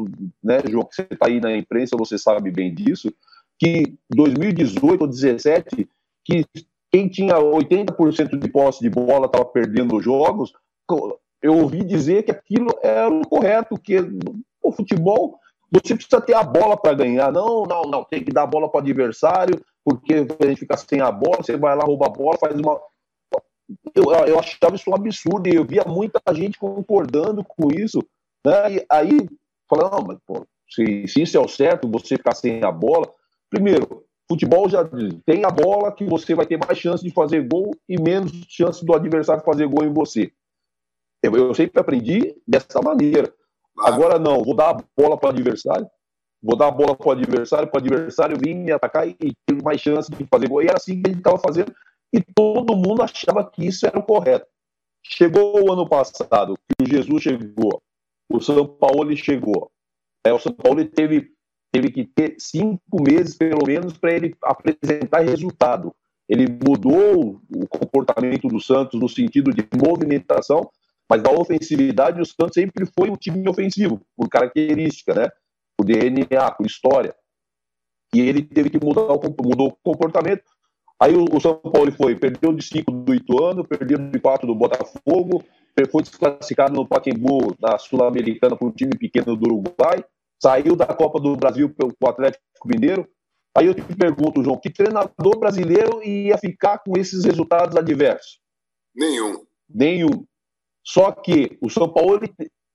né, João, que você está aí na imprensa, você sabe bem disso, que 2018 ou 2017, que quem tinha 80% de posse de bola estava perdendo os jogos, eu ouvi dizer que aquilo era o correto, que o futebol você precisa ter a bola para ganhar. Não, não, não, tem que dar a bola para o adversário, porque a gente fica sem a bola, você vai lá, rouba a bola, faz uma eu, eu achava isso um absurdo e eu via muita gente concordando com isso. Né? E aí, falando, não, mas, pô, se, se isso é o certo, você ficar sem a bola. Primeiro, futebol já tem a bola que você vai ter mais chance de fazer gol e menos chance do adversário fazer gol em você. Eu, eu sempre aprendi dessa maneira. Agora não, vou dar a bola para o adversário, vou dar a bola para o adversário, para o adversário vir me atacar e ter mais chance de fazer gol. E era assim que a gente estava fazendo e todo mundo achava que isso era o correto. Chegou o ano passado, que o Jesus chegou, o São Paulo chegou. É, o São Paulo teve, teve que ter cinco meses, pelo menos, para ele apresentar resultado. Ele mudou o comportamento do Santos no sentido de movimentação, Mas da ofensividade, o Santos sempre foi um time ofensivo, por característica, né? Por DNA, por história. E ele teve que mudar o, mudou o comportamento. Aí o, o São Paulo foi, perdeu de 5 do Ituano, perdeu de 4 do Botafogo, foi desclassificado no Pacaembu, na Sul-Americana, por um time pequeno do Uruguai, saiu da Copa do Brasil pelo Atlético Mineiro. Aí eu te pergunto, João, que treinador brasileiro ia ficar com esses resultados adversos? Nenhum. Nenhum. Só que o São Paulo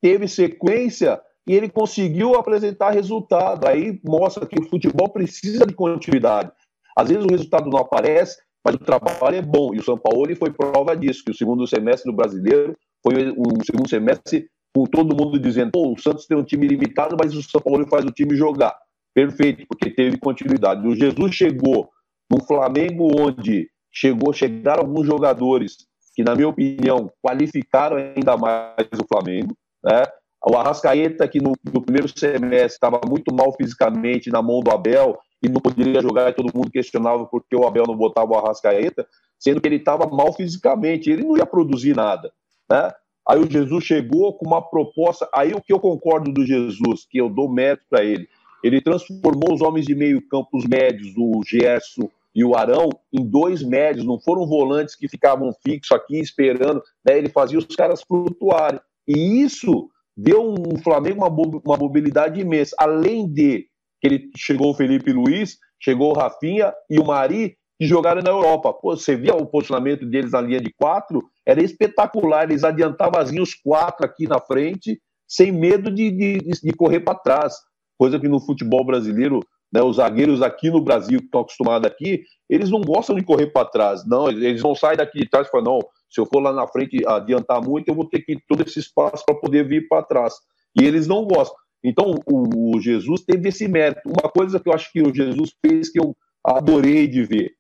teve sequência e ele conseguiu apresentar resultado. Aí mostra que o futebol precisa de continuidade. Às vezes o resultado não aparece, mas o trabalho é bom. E o São Paulo foi prova disso, que o segundo semestre do brasileiro foi um segundo semestre com todo mundo dizendo: Pô, o Santos tem um time limitado, mas o São Paulo faz o time jogar. Perfeito, porque teve continuidade. O Jesus chegou no Flamengo, onde chegou, chegaram alguns jogadores que, na minha opinião, qualificaram ainda mais o Flamengo. Né? O Arrascaeta, que no, no primeiro semestre estava muito mal fisicamente na mão do Abel e não poderia jogar, e todo mundo questionava porque o Abel não botava o Arrascaeta, sendo que ele estava mal fisicamente, ele não ia produzir nada. Né? Aí o Jesus chegou com uma proposta. Aí o que eu concordo do Jesus, que eu dou mérito para ele, ele transformou os homens de meio campo, os médios, o Gerson e o Arão, em dois médios. Não foram volantes que ficavam fixos aqui esperando. Né? Ele fazia os caras flutuarem. E isso deu um Flamengo uma, uma mobilidade imensa. Além de que ele chegou o Felipe Luiz, chegou o Rafinha e o Mari, que jogaram na Europa. Pô, você via o posicionamento deles na linha de quatro, era espetacular. Eles adiantavam os quatro aqui na frente, sem medo de, de, de correr para trás. Coisa que no futebol brasileiro, né, os zagueiros aqui no Brasil, que estão acostumados aqui, eles não gostam de correr para trás. Não, eles vão sair daqui de trás e falar, não, se eu for lá na frente adiantar muito, eu vou ter que ir todo esse espaço para poder vir para trás. E eles não gostam. Então, o, o, Jesus teve esse mérito. Uma coisa que eu acho que o Jesus fez que eu adorei de ver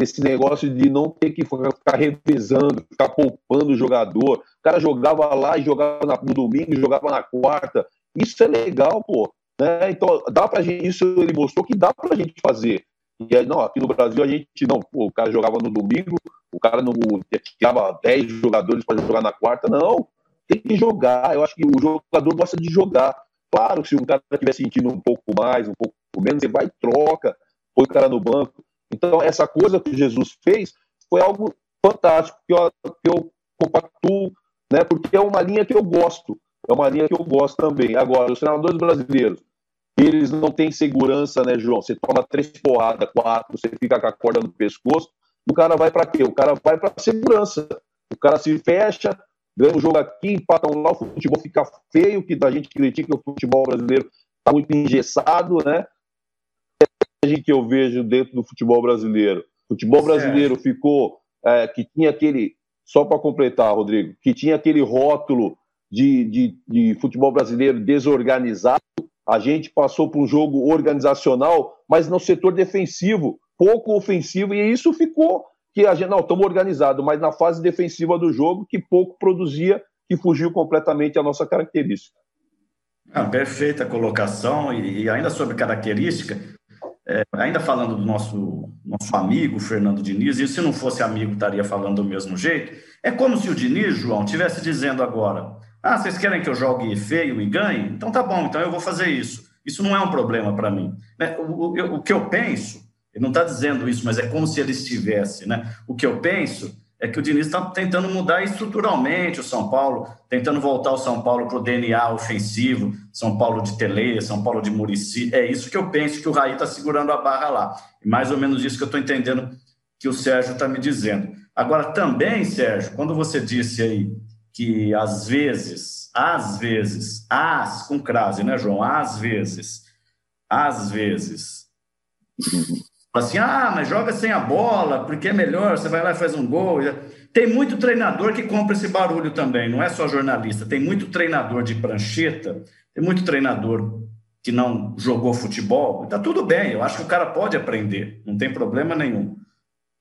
esse negócio de não ter que ficar revezando, ficar poupando o jogador. O cara jogava lá e jogava no domingo, jogava na quarta. Isso é legal, pô. Né? Então, dá pra gente, isso ele mostrou que dá pra gente fazer. E aí, não, aqui no Brasil a gente não, pô, o cara jogava no domingo, o cara não tirava 10 jogadores para jogar na quarta, não. Tem que jogar. Eu acho que o jogador gosta de jogar. Claro, se o cara estiver sentindo um pouco mais, um pouco menos, ele vai e troca, põe o cara no banco. Então, essa coisa que Jesus fez foi algo fantástico, que eu, que eu compactuo, né, porque é uma linha que eu gosto, é uma linha que eu gosto também. Agora, os treinadores brasileiros, eles não têm segurança, né, João? Você toma três porradas, quatro, você fica com a corda no pescoço, o cara vai para quê? O cara vai para segurança. O cara se fecha, ganha um jogo aqui, empata um lá, o futebol fica feio, que a gente critica o futebol brasileiro está muito engessado, né? que eu vejo dentro do futebol brasileiro. O futebol brasileiro certo. ficou é, que tinha aquele, só para completar, Rodrigo, que tinha aquele rótulo de, de, de futebol brasileiro desorganizado. A gente passou por um jogo organizacional, mas no setor defensivo, pouco ofensivo, e isso ficou que a gente, não, estamos organizados, mas na fase defensiva do jogo, que pouco produzia, que fugiu completamente a nossa característica. Ah, perfeita colocação, e, e ainda sobre característica, é, ainda falando do nosso, nosso amigo Fernando Diniz, e se não fosse amigo estaria falando do mesmo jeito, é como se o Diniz, João, estivesse dizendo agora: ah, vocês querem que eu jogue feio e ganhe? Então tá bom, então eu vou fazer isso. Isso não é um problema para mim. Né? O, o, o, que eu penso, ele não está dizendo isso, mas é como se ele estivesse, né? O que eu penso é que o Diniz está tentando mudar estruturalmente o São Paulo, tentando voltar o São Paulo para o DNA ofensivo, São Paulo de Tele, São Paulo de Murici. É isso que eu penso que o Raí está segurando a barra lá. Mais ou menos isso que eu estou entendendo que o Sérgio está me dizendo. Agora, também, Sérgio, quando você disse aí que às vezes, às vezes, as com crase, né, João? Às vezes, às vezes, assim, ah, mas joga sem a bola, porque é melhor, você vai lá e faz um gol. Tem muito treinador que compra esse barulho também, não é só jornalista. Tem muito treinador de prancheta, tem muito treinador que não jogou futebol. Tá tudo bem, eu acho que o cara pode aprender, não tem problema nenhum.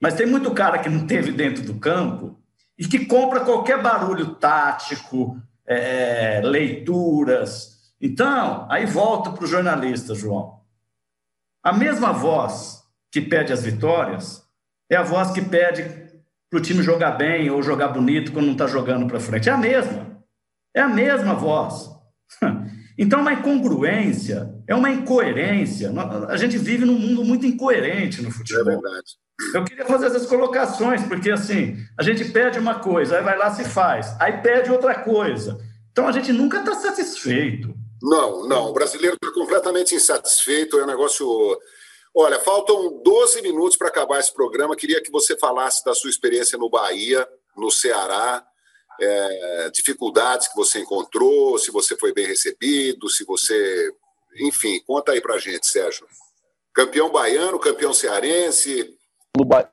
Mas tem muito cara que não teve dentro do campo e que compra qualquer barulho tático, é, leituras. Então, aí volta para o jornalista, João. A mesma voz que pede as vitórias é a voz que pede para o time jogar bem ou jogar bonito quando não está jogando para frente. É a mesma. É a mesma voz. [LAUGHS] Então, uma incongruência, é uma incoerência. A gente vive num mundo muito incoerente no futebol. É verdade. Eu queria fazer essas colocações, porque assim, a gente pede uma coisa, aí vai lá se faz, aí pede outra coisa. Então a gente nunca está satisfeito. Não, não. O brasileiro está completamente insatisfeito. É um negócio. Olha, faltam 12 minutos para acabar esse programa. Queria que você falasse da sua experiência no Bahia, no Ceará, é, dificuldades que você encontrou, se você foi bem recebido, se você. Enfim, conta aí para gente, Sérgio. Campeão baiano, campeão cearense. No ba...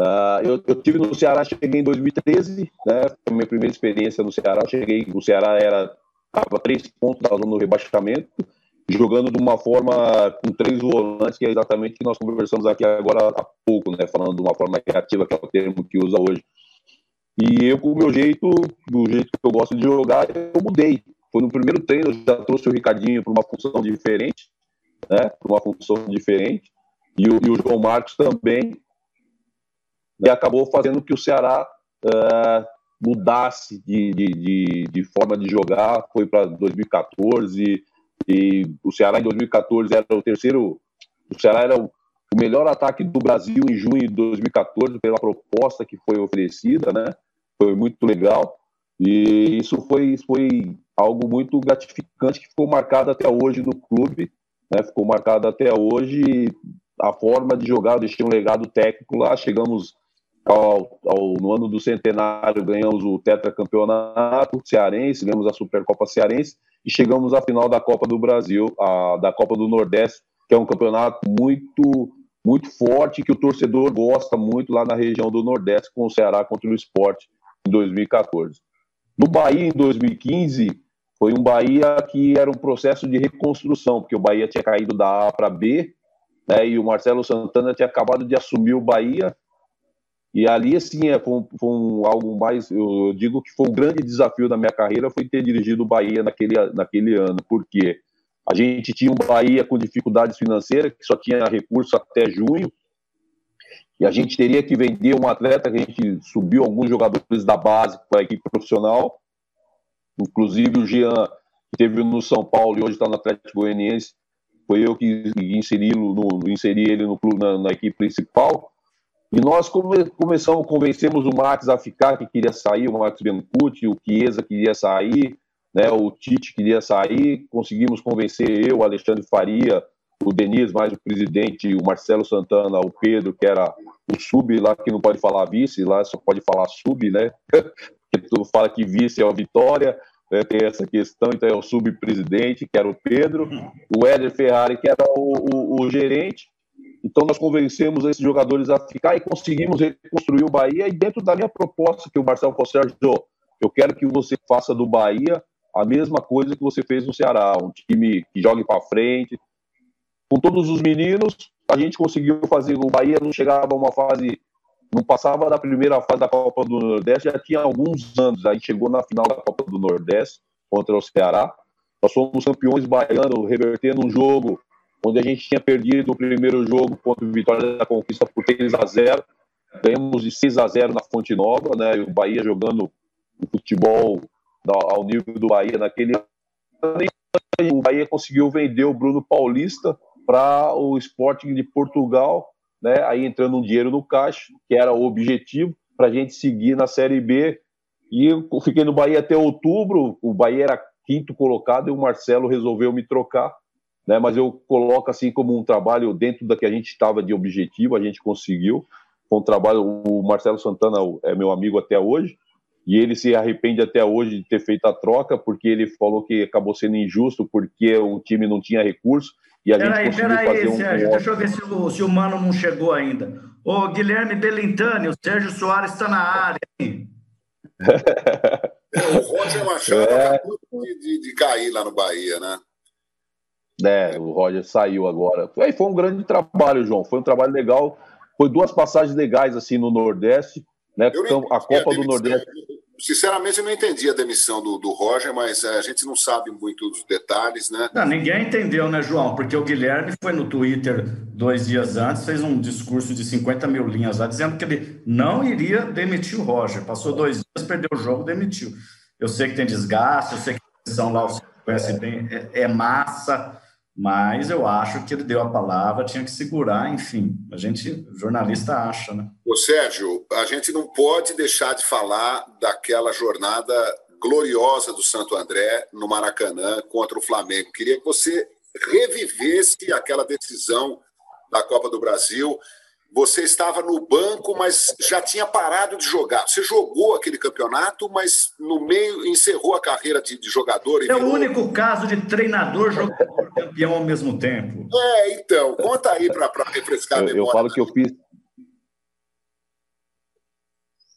Uh, eu, eu tive no Ceará, cheguei em 2013, né? Foi minha primeira experiência no Ceará. Cheguei, o Ceará era estava três pontos da zona do rebaixamento jogando de uma forma com três volantes, que é exatamente o que nós conversamos aqui agora há pouco, né? Falando de uma forma criativa, que é o termo que usa hoje. E eu, com o meu jeito, do jeito que eu gosto de jogar, eu mudei. Foi no primeiro treino, eu já trouxe o Ricardinho para uma função diferente, né? Para uma função diferente. E o, e o, João Marcos também. E acabou fazendo que o Ceará uh, mudasse de, de, de, forma de jogar. Foi para 2014 e o Ceará em 2014 era o terceiro, o Ceará era o, o melhor ataque do Brasil em junho de 2014 pela proposta que foi oferecida, né? Foi muito legal. E isso foi, foi algo muito gratificante que ficou marcado até hoje no clube, né? Ficou marcado até hoje a forma de jogar, deixei um legado técnico lá, chegamos ao, ao, no ano do centenário ganhamos o tetracampeonato cearense, ganhamos a Supercopa Cearense e chegamos à final da Copa do Brasil, a, da Copa do Nordeste, que é um campeonato muito muito forte que o torcedor gosta muito lá na região do Nordeste com o Ceará contra o Esporte em 2014. No Bahia em 2015 foi um Bahia que era um processo de reconstrução, porque o Bahia tinha caído da A para B, né, e o Marcelo Santana tinha acabado de assumir o Bahia e ali, assim, é, foi, um, foi um, algo mais. Eu digo que foi um grande desafio da minha carreira foi ter dirigido o Bahia naquele, naquele ano, porque a gente tinha um Bahia com dificuldades financeiras, que só tinha recurso até junho, e a gente teria que vender um atleta, que a gente subiu alguns jogadores da base para a equipe profissional, inclusive o Jean, que teve no São Paulo e hoje está no Atlético Goianiense, foi eu que inseri, no, inseri ele no clube, na, na equipe principal. E nós come, começamos, convencemos o Marcos a ficar, que queria sair, o Marcos Biancucci, o Chiesa queria sair, né, o Tite queria sair, conseguimos convencer eu, o Alexandre Faria, o Denis, mais o presidente, o Marcelo Santana, o Pedro, que era o sub lá, que não pode falar vice, lá só pode falar sub, né? [LAUGHS] Porque tu fala que vice é a vitória, né? tem essa questão, então é o subpresidente, que era o Pedro, o Éder Ferrari, que era o, o, o gerente, então nós convencemos esses jogadores a ficar e conseguimos reconstruir o Bahia. E dentro da minha proposta, que o Marcelo falou, Sérgio, eu quero que você faça do Bahia a mesma coisa que você fez no Ceará, um time que jogue para frente. Com todos os meninos, a gente conseguiu fazer. O Bahia não chegava a uma fase, não passava da primeira fase da Copa do Nordeste, já tinha alguns anos. Aí chegou na final da Copa do Nordeste contra o Ceará. Nós fomos campeões baianos, revertendo um jogo onde a gente tinha perdido o primeiro jogo contra o Vitória da Conquista por 3 a 0 ganhamos de 6 a 0 na Fonte Nova, né? O Bahia jogando o futebol ao nível do Bahia naquele ano. O Bahia conseguiu vender o Bruno Paulista para o Sporting de Portugal, né? Aí entrando um dinheiro no caixa, que era o objetivo para a gente seguir na Série B. E eu fiquei no Bahia até outubro. O Bahia era quinto colocado e o Marcelo resolveu me trocar né? Mas eu coloco assim como um trabalho dentro da que a gente estava de objetivo, a gente conseguiu. Foi um trabalho. O Marcelo Santana é meu amigo até hoje e ele se arrepende até hoje de ter feito a troca porque ele falou que acabou sendo injusto porque o time não tinha recurso e a pera gente aí, conseguiu fazer aí, um Sérgio, deixa eu ver se o, se o Mano não chegou ainda. Ô, Guilherme Belintani, o Sérgio Soares está na área. [LAUGHS] o Roger Machado é. acabou de, de, de cair lá no Bahia, né? É, o Roger saiu agora. Foi, foi um grande trabalho, João. Foi um trabalho legal. Foi duas passagens legais assim no Nordeste, né? Então, a Copa do Nordeste. Sinceramente, eu não entendi a demissão do, do Roger, mas é, a gente não sabe muito dos detalhes, né? Não, ninguém entendeu, né, João? Porque o Guilherme foi no Twitter dois dias antes, fez um discurso de 50 mil linhas lá, dizendo que ele não iria demitir o Roger. Passou dois dias, perdeu o jogo, demitiu. Eu sei que tem desgaste, eu sei que a lá, você conhece bem, é, é massa, mas eu acho que ele deu a palavra, tinha que segurar, enfim. A gente, jornalista, acha, né? Ô, Sérgio, a gente não pode deixar de falar daquela jornada gloriosa do Santo André no Maracanã contra o Flamengo. Queria que você revivesse aquela decisão da Copa do Brasil você estava no banco, mas já tinha parado de jogar. Você jogou aquele campeonato, mas no meio encerrou a carreira de, de jogador. é virou... o único caso de treinador jogador [LAUGHS] campeão ao mesmo tempo. É, então, conta aí para refrescar eu, a memória. Eu falo que eu fiz.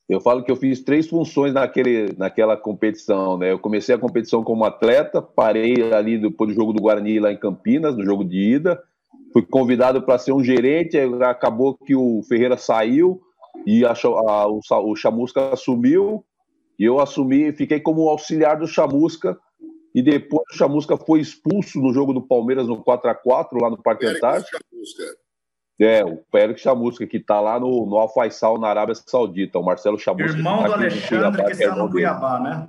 Eu falo que eu fiz três funções naquele, naquela competição, né? Eu comecei a competição como atleta, parei ali depois do jogo do Guarani lá em Campinas, no jogo de ida fui convidado para ser um gerente, acabou que o Ferreira saiu e a, a, o, o Chamusca assumiu, e eu assumi, fiquei como auxiliar do Chamusca, e depois o Chamusca foi expulso no jogo do Palmeiras no 4x4, lá no Parque Antártico. É, o Pérez Chamusca, que está lá no, no na Arábia Saudita. O Marcelo Chamusca. Irmão tá do Alexandre, que está no Cuiabá, né?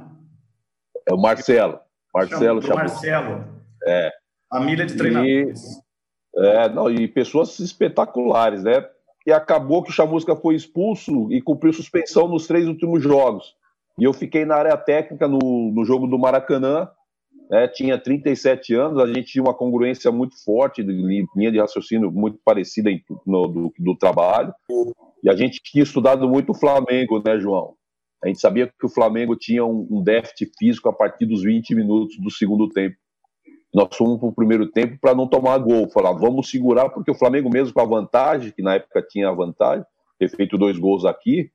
É o Marcelo. Marcelo Chamusca. Marcelo. É. Família de treinadores. É, não, e pessoas espetaculares, né? E acabou que o Chamusca foi expulso e cumpriu suspensão nos três últimos jogos. E eu fiquei na área técnica no, no jogo do Maracanã, né? tinha 37 anos, a gente tinha uma congruência muito forte, linha de raciocínio muito parecida em, no, do, do trabalho. E a gente tinha estudado muito o Flamengo, né, João? A gente sabia que o Flamengo tinha um, um déficit físico a partir dos 20 minutos do segundo tempo. Nós fomos para o primeiro tempo para não tomar gol. Falar, vamos segurar, porque o Flamengo, mesmo com a vantagem, que na época tinha a vantagem, ter feito dois gols aqui,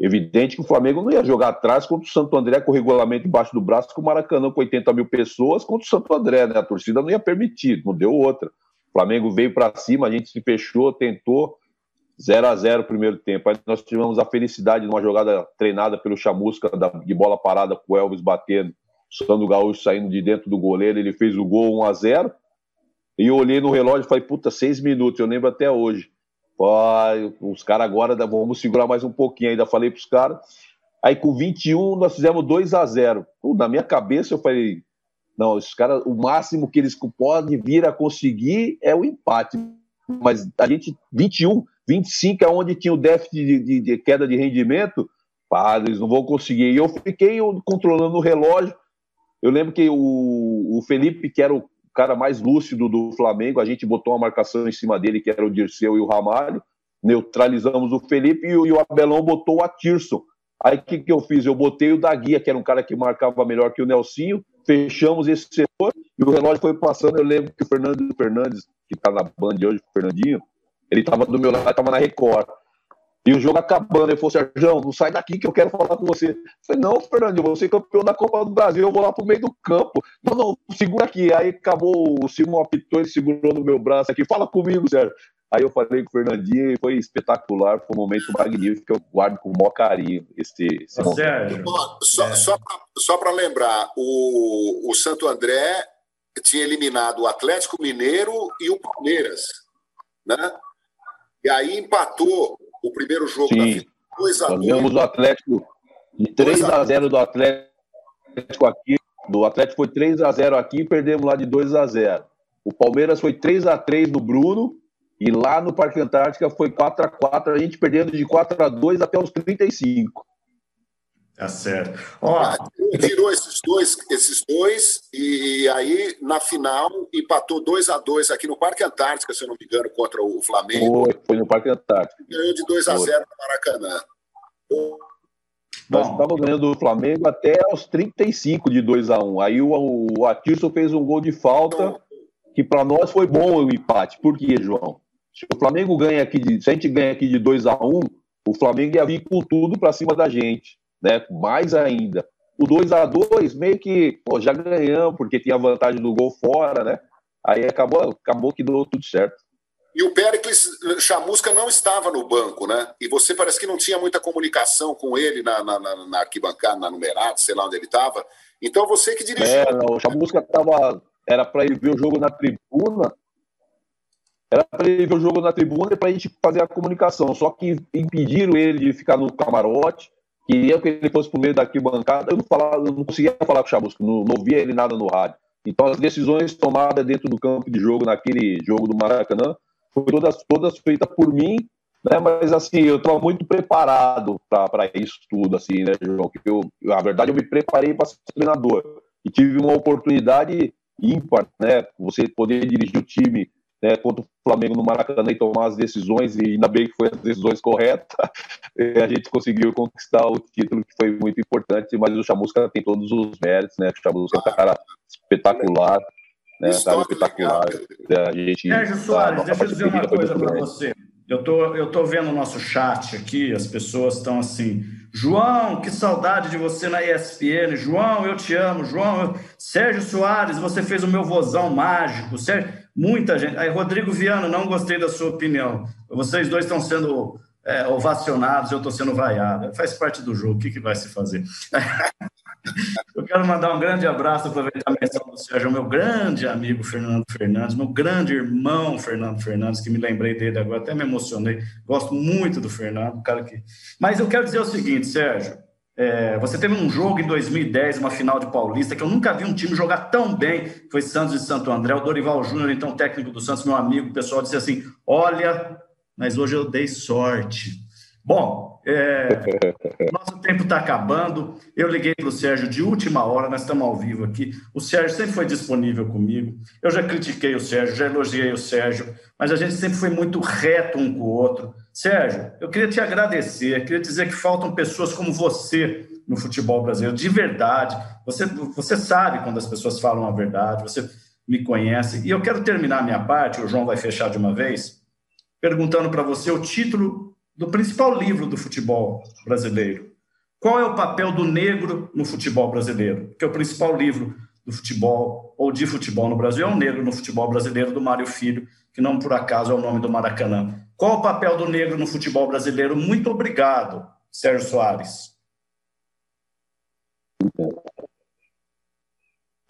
evidente que o Flamengo não ia jogar atrás contra o Santo André com o regulamento embaixo do braço, com o Maracanã com 80 mil pessoas contra o Santo André, né? A torcida não ia permitir, não deu outra. O Flamengo veio para cima, a gente se fechou, tentou, 0 a 0 primeiro tempo. Aí nós tivemos a felicidade de uma jogada treinada pelo Chamusca de bola parada com o Elvis batendo Sandro Gaúcho saindo de dentro do goleiro, ele fez o gol 1 a 0 E eu olhei no relógio e falei, puta, seis minutos, eu lembro até hoje. Pai, os caras agora vamos segurar mais um pouquinho, ainda falei para os caras. Aí com 21 nós fizemos 2 a 0 Pô, Na minha cabeça eu falei, não, esses caras, o máximo que eles podem vir a conseguir é o empate. Mas a gente, 21, 25 é onde tinha o déficit de, de, de queda de rendimento, pá, eles não vão conseguir. E eu fiquei controlando o relógio, eu lembro que o, o Felipe, que era o cara mais lúcido do Flamengo, a gente botou uma marcação em cima dele, que era o Dirceu e o Ramalho, neutralizamos o Felipe e o, e o Abelão botou o Atirson. Aí o que, que eu fiz? Eu botei o Daguia, que era um cara que marcava melhor que o Nelsinho, fechamos esse setor e o relógio foi passando. Eu lembro que o Fernando Fernandes, que está na Band hoje, o Fernandinho, ele estava do meu lado, estava na Record. E o jogo acabando, ele falou, Sérgio, não sai daqui que eu quero falar com você. Eu falei, não, Fernandinho, você é campeão da Copa do Brasil, eu vou lá pro meio do campo. Não, não, segura aqui. Aí acabou, o Simão apitou, ele segurou no meu braço aqui, fala comigo, Sérgio. Aí eu falei com o Fernandinho e foi espetacular, foi um momento magnífico que eu guardo com o maior carinho. Esse, esse Ô, Sérgio, só, é. só para lembrar, o, o Santo André tinha eliminado o Atlético Mineiro e o Palmeiras, né? E aí empatou o primeiro jogo Sim. da final, 2x2. Ganhamos o Atlético de 3x0 do Atlético aqui. Do Atlético foi 3x0 aqui e perdemos lá de 2x0. O Palmeiras foi 3x3 no Bruno e lá no Parque Antártica foi 4x4, a gente perdendo de 4x2 até os 35. Tá certo. Ó, ah, tirou esses dois, esses dois e aí na final empatou 2 a 2 aqui no Parque Antártica, se eu não me engano, contra o Flamengo. Foi, foi no Parque Antártica. Ganhou de 2 a 0 no Maracanã. Bom. Nós estávamos ganhando do Flamengo até os 35 de 2 a 1 Aí o, o Atirson fez um gol de falta, que para nós foi bom o empate. Por quê, João? Se o Flamengo ganha aqui de, se a gente ganha aqui de 2 a 1 o Flamengo ia vir com tudo para cima da gente né? Mais ainda. O 2 a 2 meio que pô, já ganhamos, porque tinha a vantagem do gol fora, né? Aí acabou, acabou que deu tudo certo. E o Pericles Chamusca não estava no banco, né? E você parece que não tinha muita comunicação com ele na, na, na, na arquibancada, na numerada, sei lá onde ele estava. Então você que dirigiu. É, não, o Chamusca estava. Era para ele ver o jogo na tribuna. Era para ele ver o jogo na tribuna e para a gente fazer a comunicação. Só que impediram ele de ficar no camarote. Queria que ele fosse para o meio da arquibancada. Eu não, falava, eu não conseguia falar com o Chamusca, não, não ele nada no rádio. Então as decisões tomadas dentro do campo de jogo, naquele jogo do Maracanã, foi todas, todas feitas por mim, né? Mas assim, eu estava muito preparado para isso tudo, assim, né, João? Que eu, na verdade, eu me preparei para ser treinador e tive uma oportunidade ímpar, né? Você poder dirigir o time né, contra o Flamengo no Maracanã e tomar as decisões, e ainda bem que foi as decisões corretas, [LAUGHS] a gente conseguiu conquistar o título, que foi muito importante, mas o Chamusca tem todos os méritos, né? O Chamusca é um cara espetacular, né? Cara espetacular. A gente, Sérgio Soares, tá, deixa eu dizer uma coisa para você. Eu tô, eu tô vendo o nosso chat aqui, as pessoas estão assim, João, que saudade de você na ESPN. João, eu te amo. João, eu... Sérgio Soares, você fez o meu vozão mágico. Sérgio... Muita gente. Aí, Rodrigo Viano, não gostei da sua opinião. Vocês dois estão sendo é, ovacionados, eu estou sendo vaiado. Faz parte do jogo, o que, que vai se fazer? [LAUGHS] Eu quero mandar um grande abraço, aproveitar a menção do Sérgio, meu grande amigo Fernando Fernandes, meu grande irmão Fernando Fernandes, que me lembrei dele agora, até me emocionei. Gosto muito do Fernando, cara que. Mas eu quero dizer o seguinte, Sérgio. É, você teve um jogo em 2010, uma final de Paulista, que eu nunca vi um time jogar tão bem. Foi Santos e Santo André. O Dorival Júnior, então técnico do Santos, meu amigo, o pessoal disse assim: Olha, mas hoje eu dei sorte Bom, é, nosso tempo está acabando. Eu liguei para o Sérgio de última hora, nós estamos ao vivo aqui. O Sérgio sempre foi disponível comigo. Eu já critiquei o Sérgio, já elogiei o Sérgio, mas a gente sempre foi muito reto um com o outro. Sérgio, eu queria te agradecer, queria dizer que faltam pessoas como você no futebol brasileiro, de verdade. Você, você sabe quando as pessoas falam a verdade, você me conhece. E eu quero terminar a minha parte, o João vai fechar de uma vez, perguntando para você o título do principal livro do futebol brasileiro. Qual é o papel do negro no futebol brasileiro? Que é o principal livro do futebol ou de futebol no Brasil é o negro no futebol brasileiro do Mário Filho, que não por acaso é o nome do Maracanã. Qual o papel do negro no futebol brasileiro? Muito obrigado, Sérgio Soares.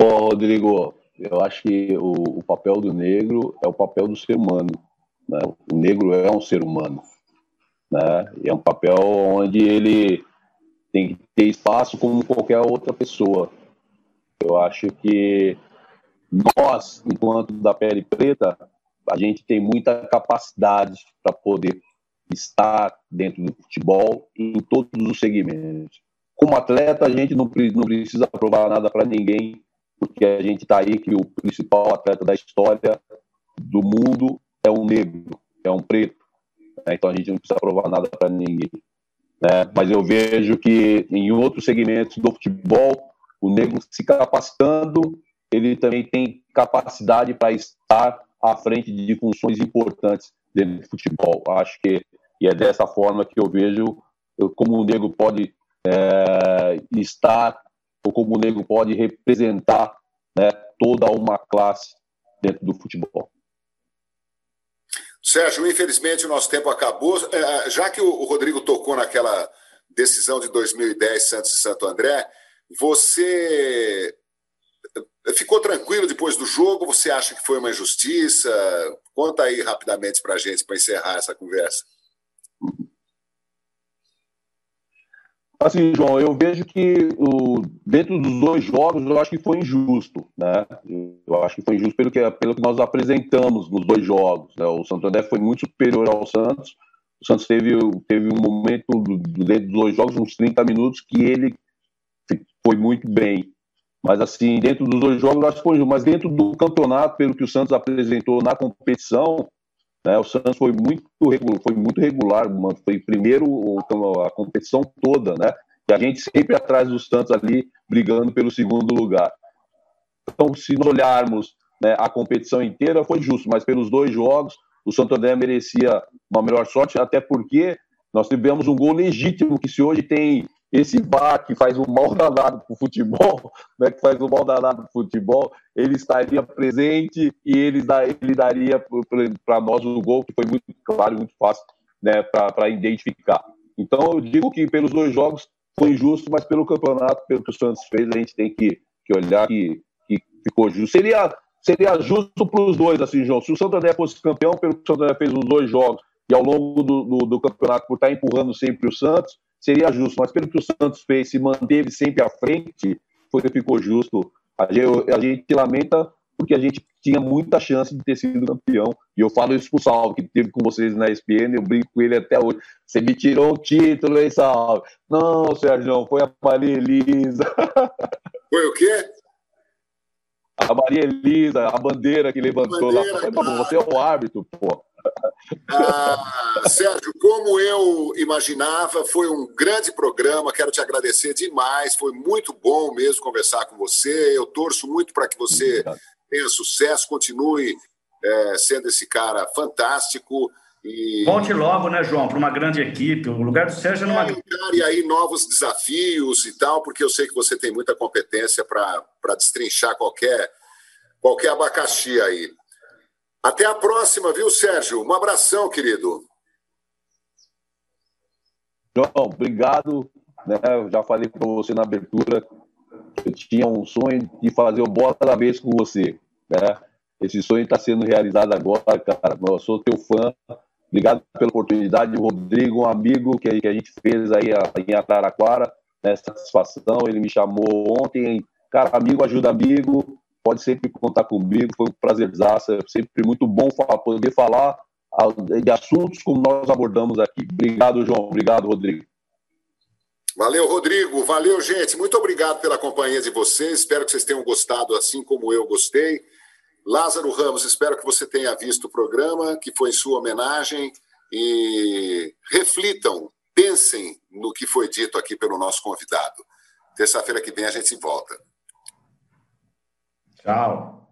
Rodrigo, eu acho que o, o, papel do negro é o papel do ser humano. Né? O negro é um ser humano né? é um papel onde ele tem que ter espaço como qualquer outra pessoa. Eu acho que nós, enquanto da pele preta, a gente tem muita capacidade para poder estar dentro do futebol em todos os segmentos. Como atleta, a gente não, não precisa provar nada para ninguém, porque a gente está aí que o principal atleta da história do mundo é um negro, é um preto. Né? Então a gente não precisa provar nada para ninguém. Né? Mas eu vejo que em outros segmentos do futebol, o negro se capacitando, ele também tem capacidade para estar à frente de funções importantes dentro do futebol. Acho que e é dessa forma que eu vejo como o negro pode é, estar ou como o negro pode representar né, toda uma classe dentro do futebol. Sérgio, infelizmente o nosso tempo acabou. É, já que o Rodrigo tocou naquela decisão de 2010, Santos e Santo André, você ficou tranquilo depois do jogo? Você acha que foi uma injustiça? Conta aí rapidamente para a gente, para encerrar essa conversa. Assim, João, eu vejo que o, dentro dos dois jogos, eu acho que foi injusto, né? Eu acho que foi injusto pelo que, pelo que nós apresentamos nos dois jogos. Né? O Santo André foi muito superior ao Santos. O Santos teve, teve um momento dentro dos dois jogos, uns 30 minutos, que ele foi muito bem. Mas, assim, dentro dos dois jogos, eu acho que foi. Mas dentro do campeonato, pelo que o Santos apresentou na competição, né? O Santos foi muito, foi muito regular, foi primeiro a competição toda, né? E a gente sempre atrás do Santos ali, brigando pelo segundo lugar. Então, se nós olharmos né, a competição inteira, foi justo, mas pelos dois jogos, o Santo André merecia uma melhor sorte, até porque nós tivemos um gol legítimo, que se hoje tem esse VAR que faz um mal danado para o futebol, [LAUGHS] né, que faz um mal danado para o futebol, ele estaria presente e ele, dá, ele daria para nós o gol, que foi muito claro, muito fácil né, para identificar. Então, eu digo que pelos dois jogos foi injusto, mas pelo campeonato, pelo que o Santos fez, a gente tem que, que olhar que, que ficou justo. Seria, seria justo para os dois, assim, João. Se o Santo André fosse campeão, pelo que o Santo André fez nos dois jogos, e ao longo do, do, do, campeonato, por estar empurrando sempre o Santos, seria justo. Mas pelo que o Santos fez, se manteve sempre à frente, foi que ficou justo. A gente, a gente lamenta porque a gente tinha muita chance de ter sido campeão. E eu falo isso pro Salve, que teve com vocês na ESPN, eu brinco com ele até hoje. Você me tirou o título, hein, Salve? Não, Sérgio, foi a Maria Elisa. Foi o quê? A Maria Elisa, a bandeira que levantou bandeira, lá. Você é o árbitro, pô. Ah, Sérgio, como eu imaginava, foi um grande programa. Quero te agradecer demais. Foi muito bom mesmo conversar com você. Eu torço muito para que você Obrigado tenha sucesso, continue é, sendo esse cara fantástico. E... Volte logo, né, João, para uma grande equipe. O lugar do Sérgio é numa. É, e aí novos desafios e tal, porque eu sei que você tem muita competência para destrinchar qualquer, qualquer abacaxi aí. Até a próxima, viu, Sérgio? Um abração, querido. João, obrigado. Né? Eu já falei para você na abertura. Eu tinha um sonho de fazer o Bola da Vez com você. Né? Esse sonho está sendo realizado agora, cara. Eu sou teu fã. Obrigado pela oportunidade. Rodrigo, um amigo que, a gente fez aí em Ataraquara, né? satisfação. Ele me chamou ontem. Cara, amigo ajuda amigo. Pode sempre contar comigo. Foi um prazerzaço. É sempre muito bom poder falar de assuntos como nós abordamos aqui. Obrigado, João. Obrigado, Rodrigo. Valeu, Rodrigo. Valeu, gente. Muito obrigado pela companhia de vocês. Espero que vocês tenham gostado assim como eu gostei. Lázaro Ramos, espero que você tenha visto o programa, que foi em sua homenagem. E reflitam, pensem no que foi dito aqui pelo nosso convidado. Terça-feira que vem a gente volta. Tchau.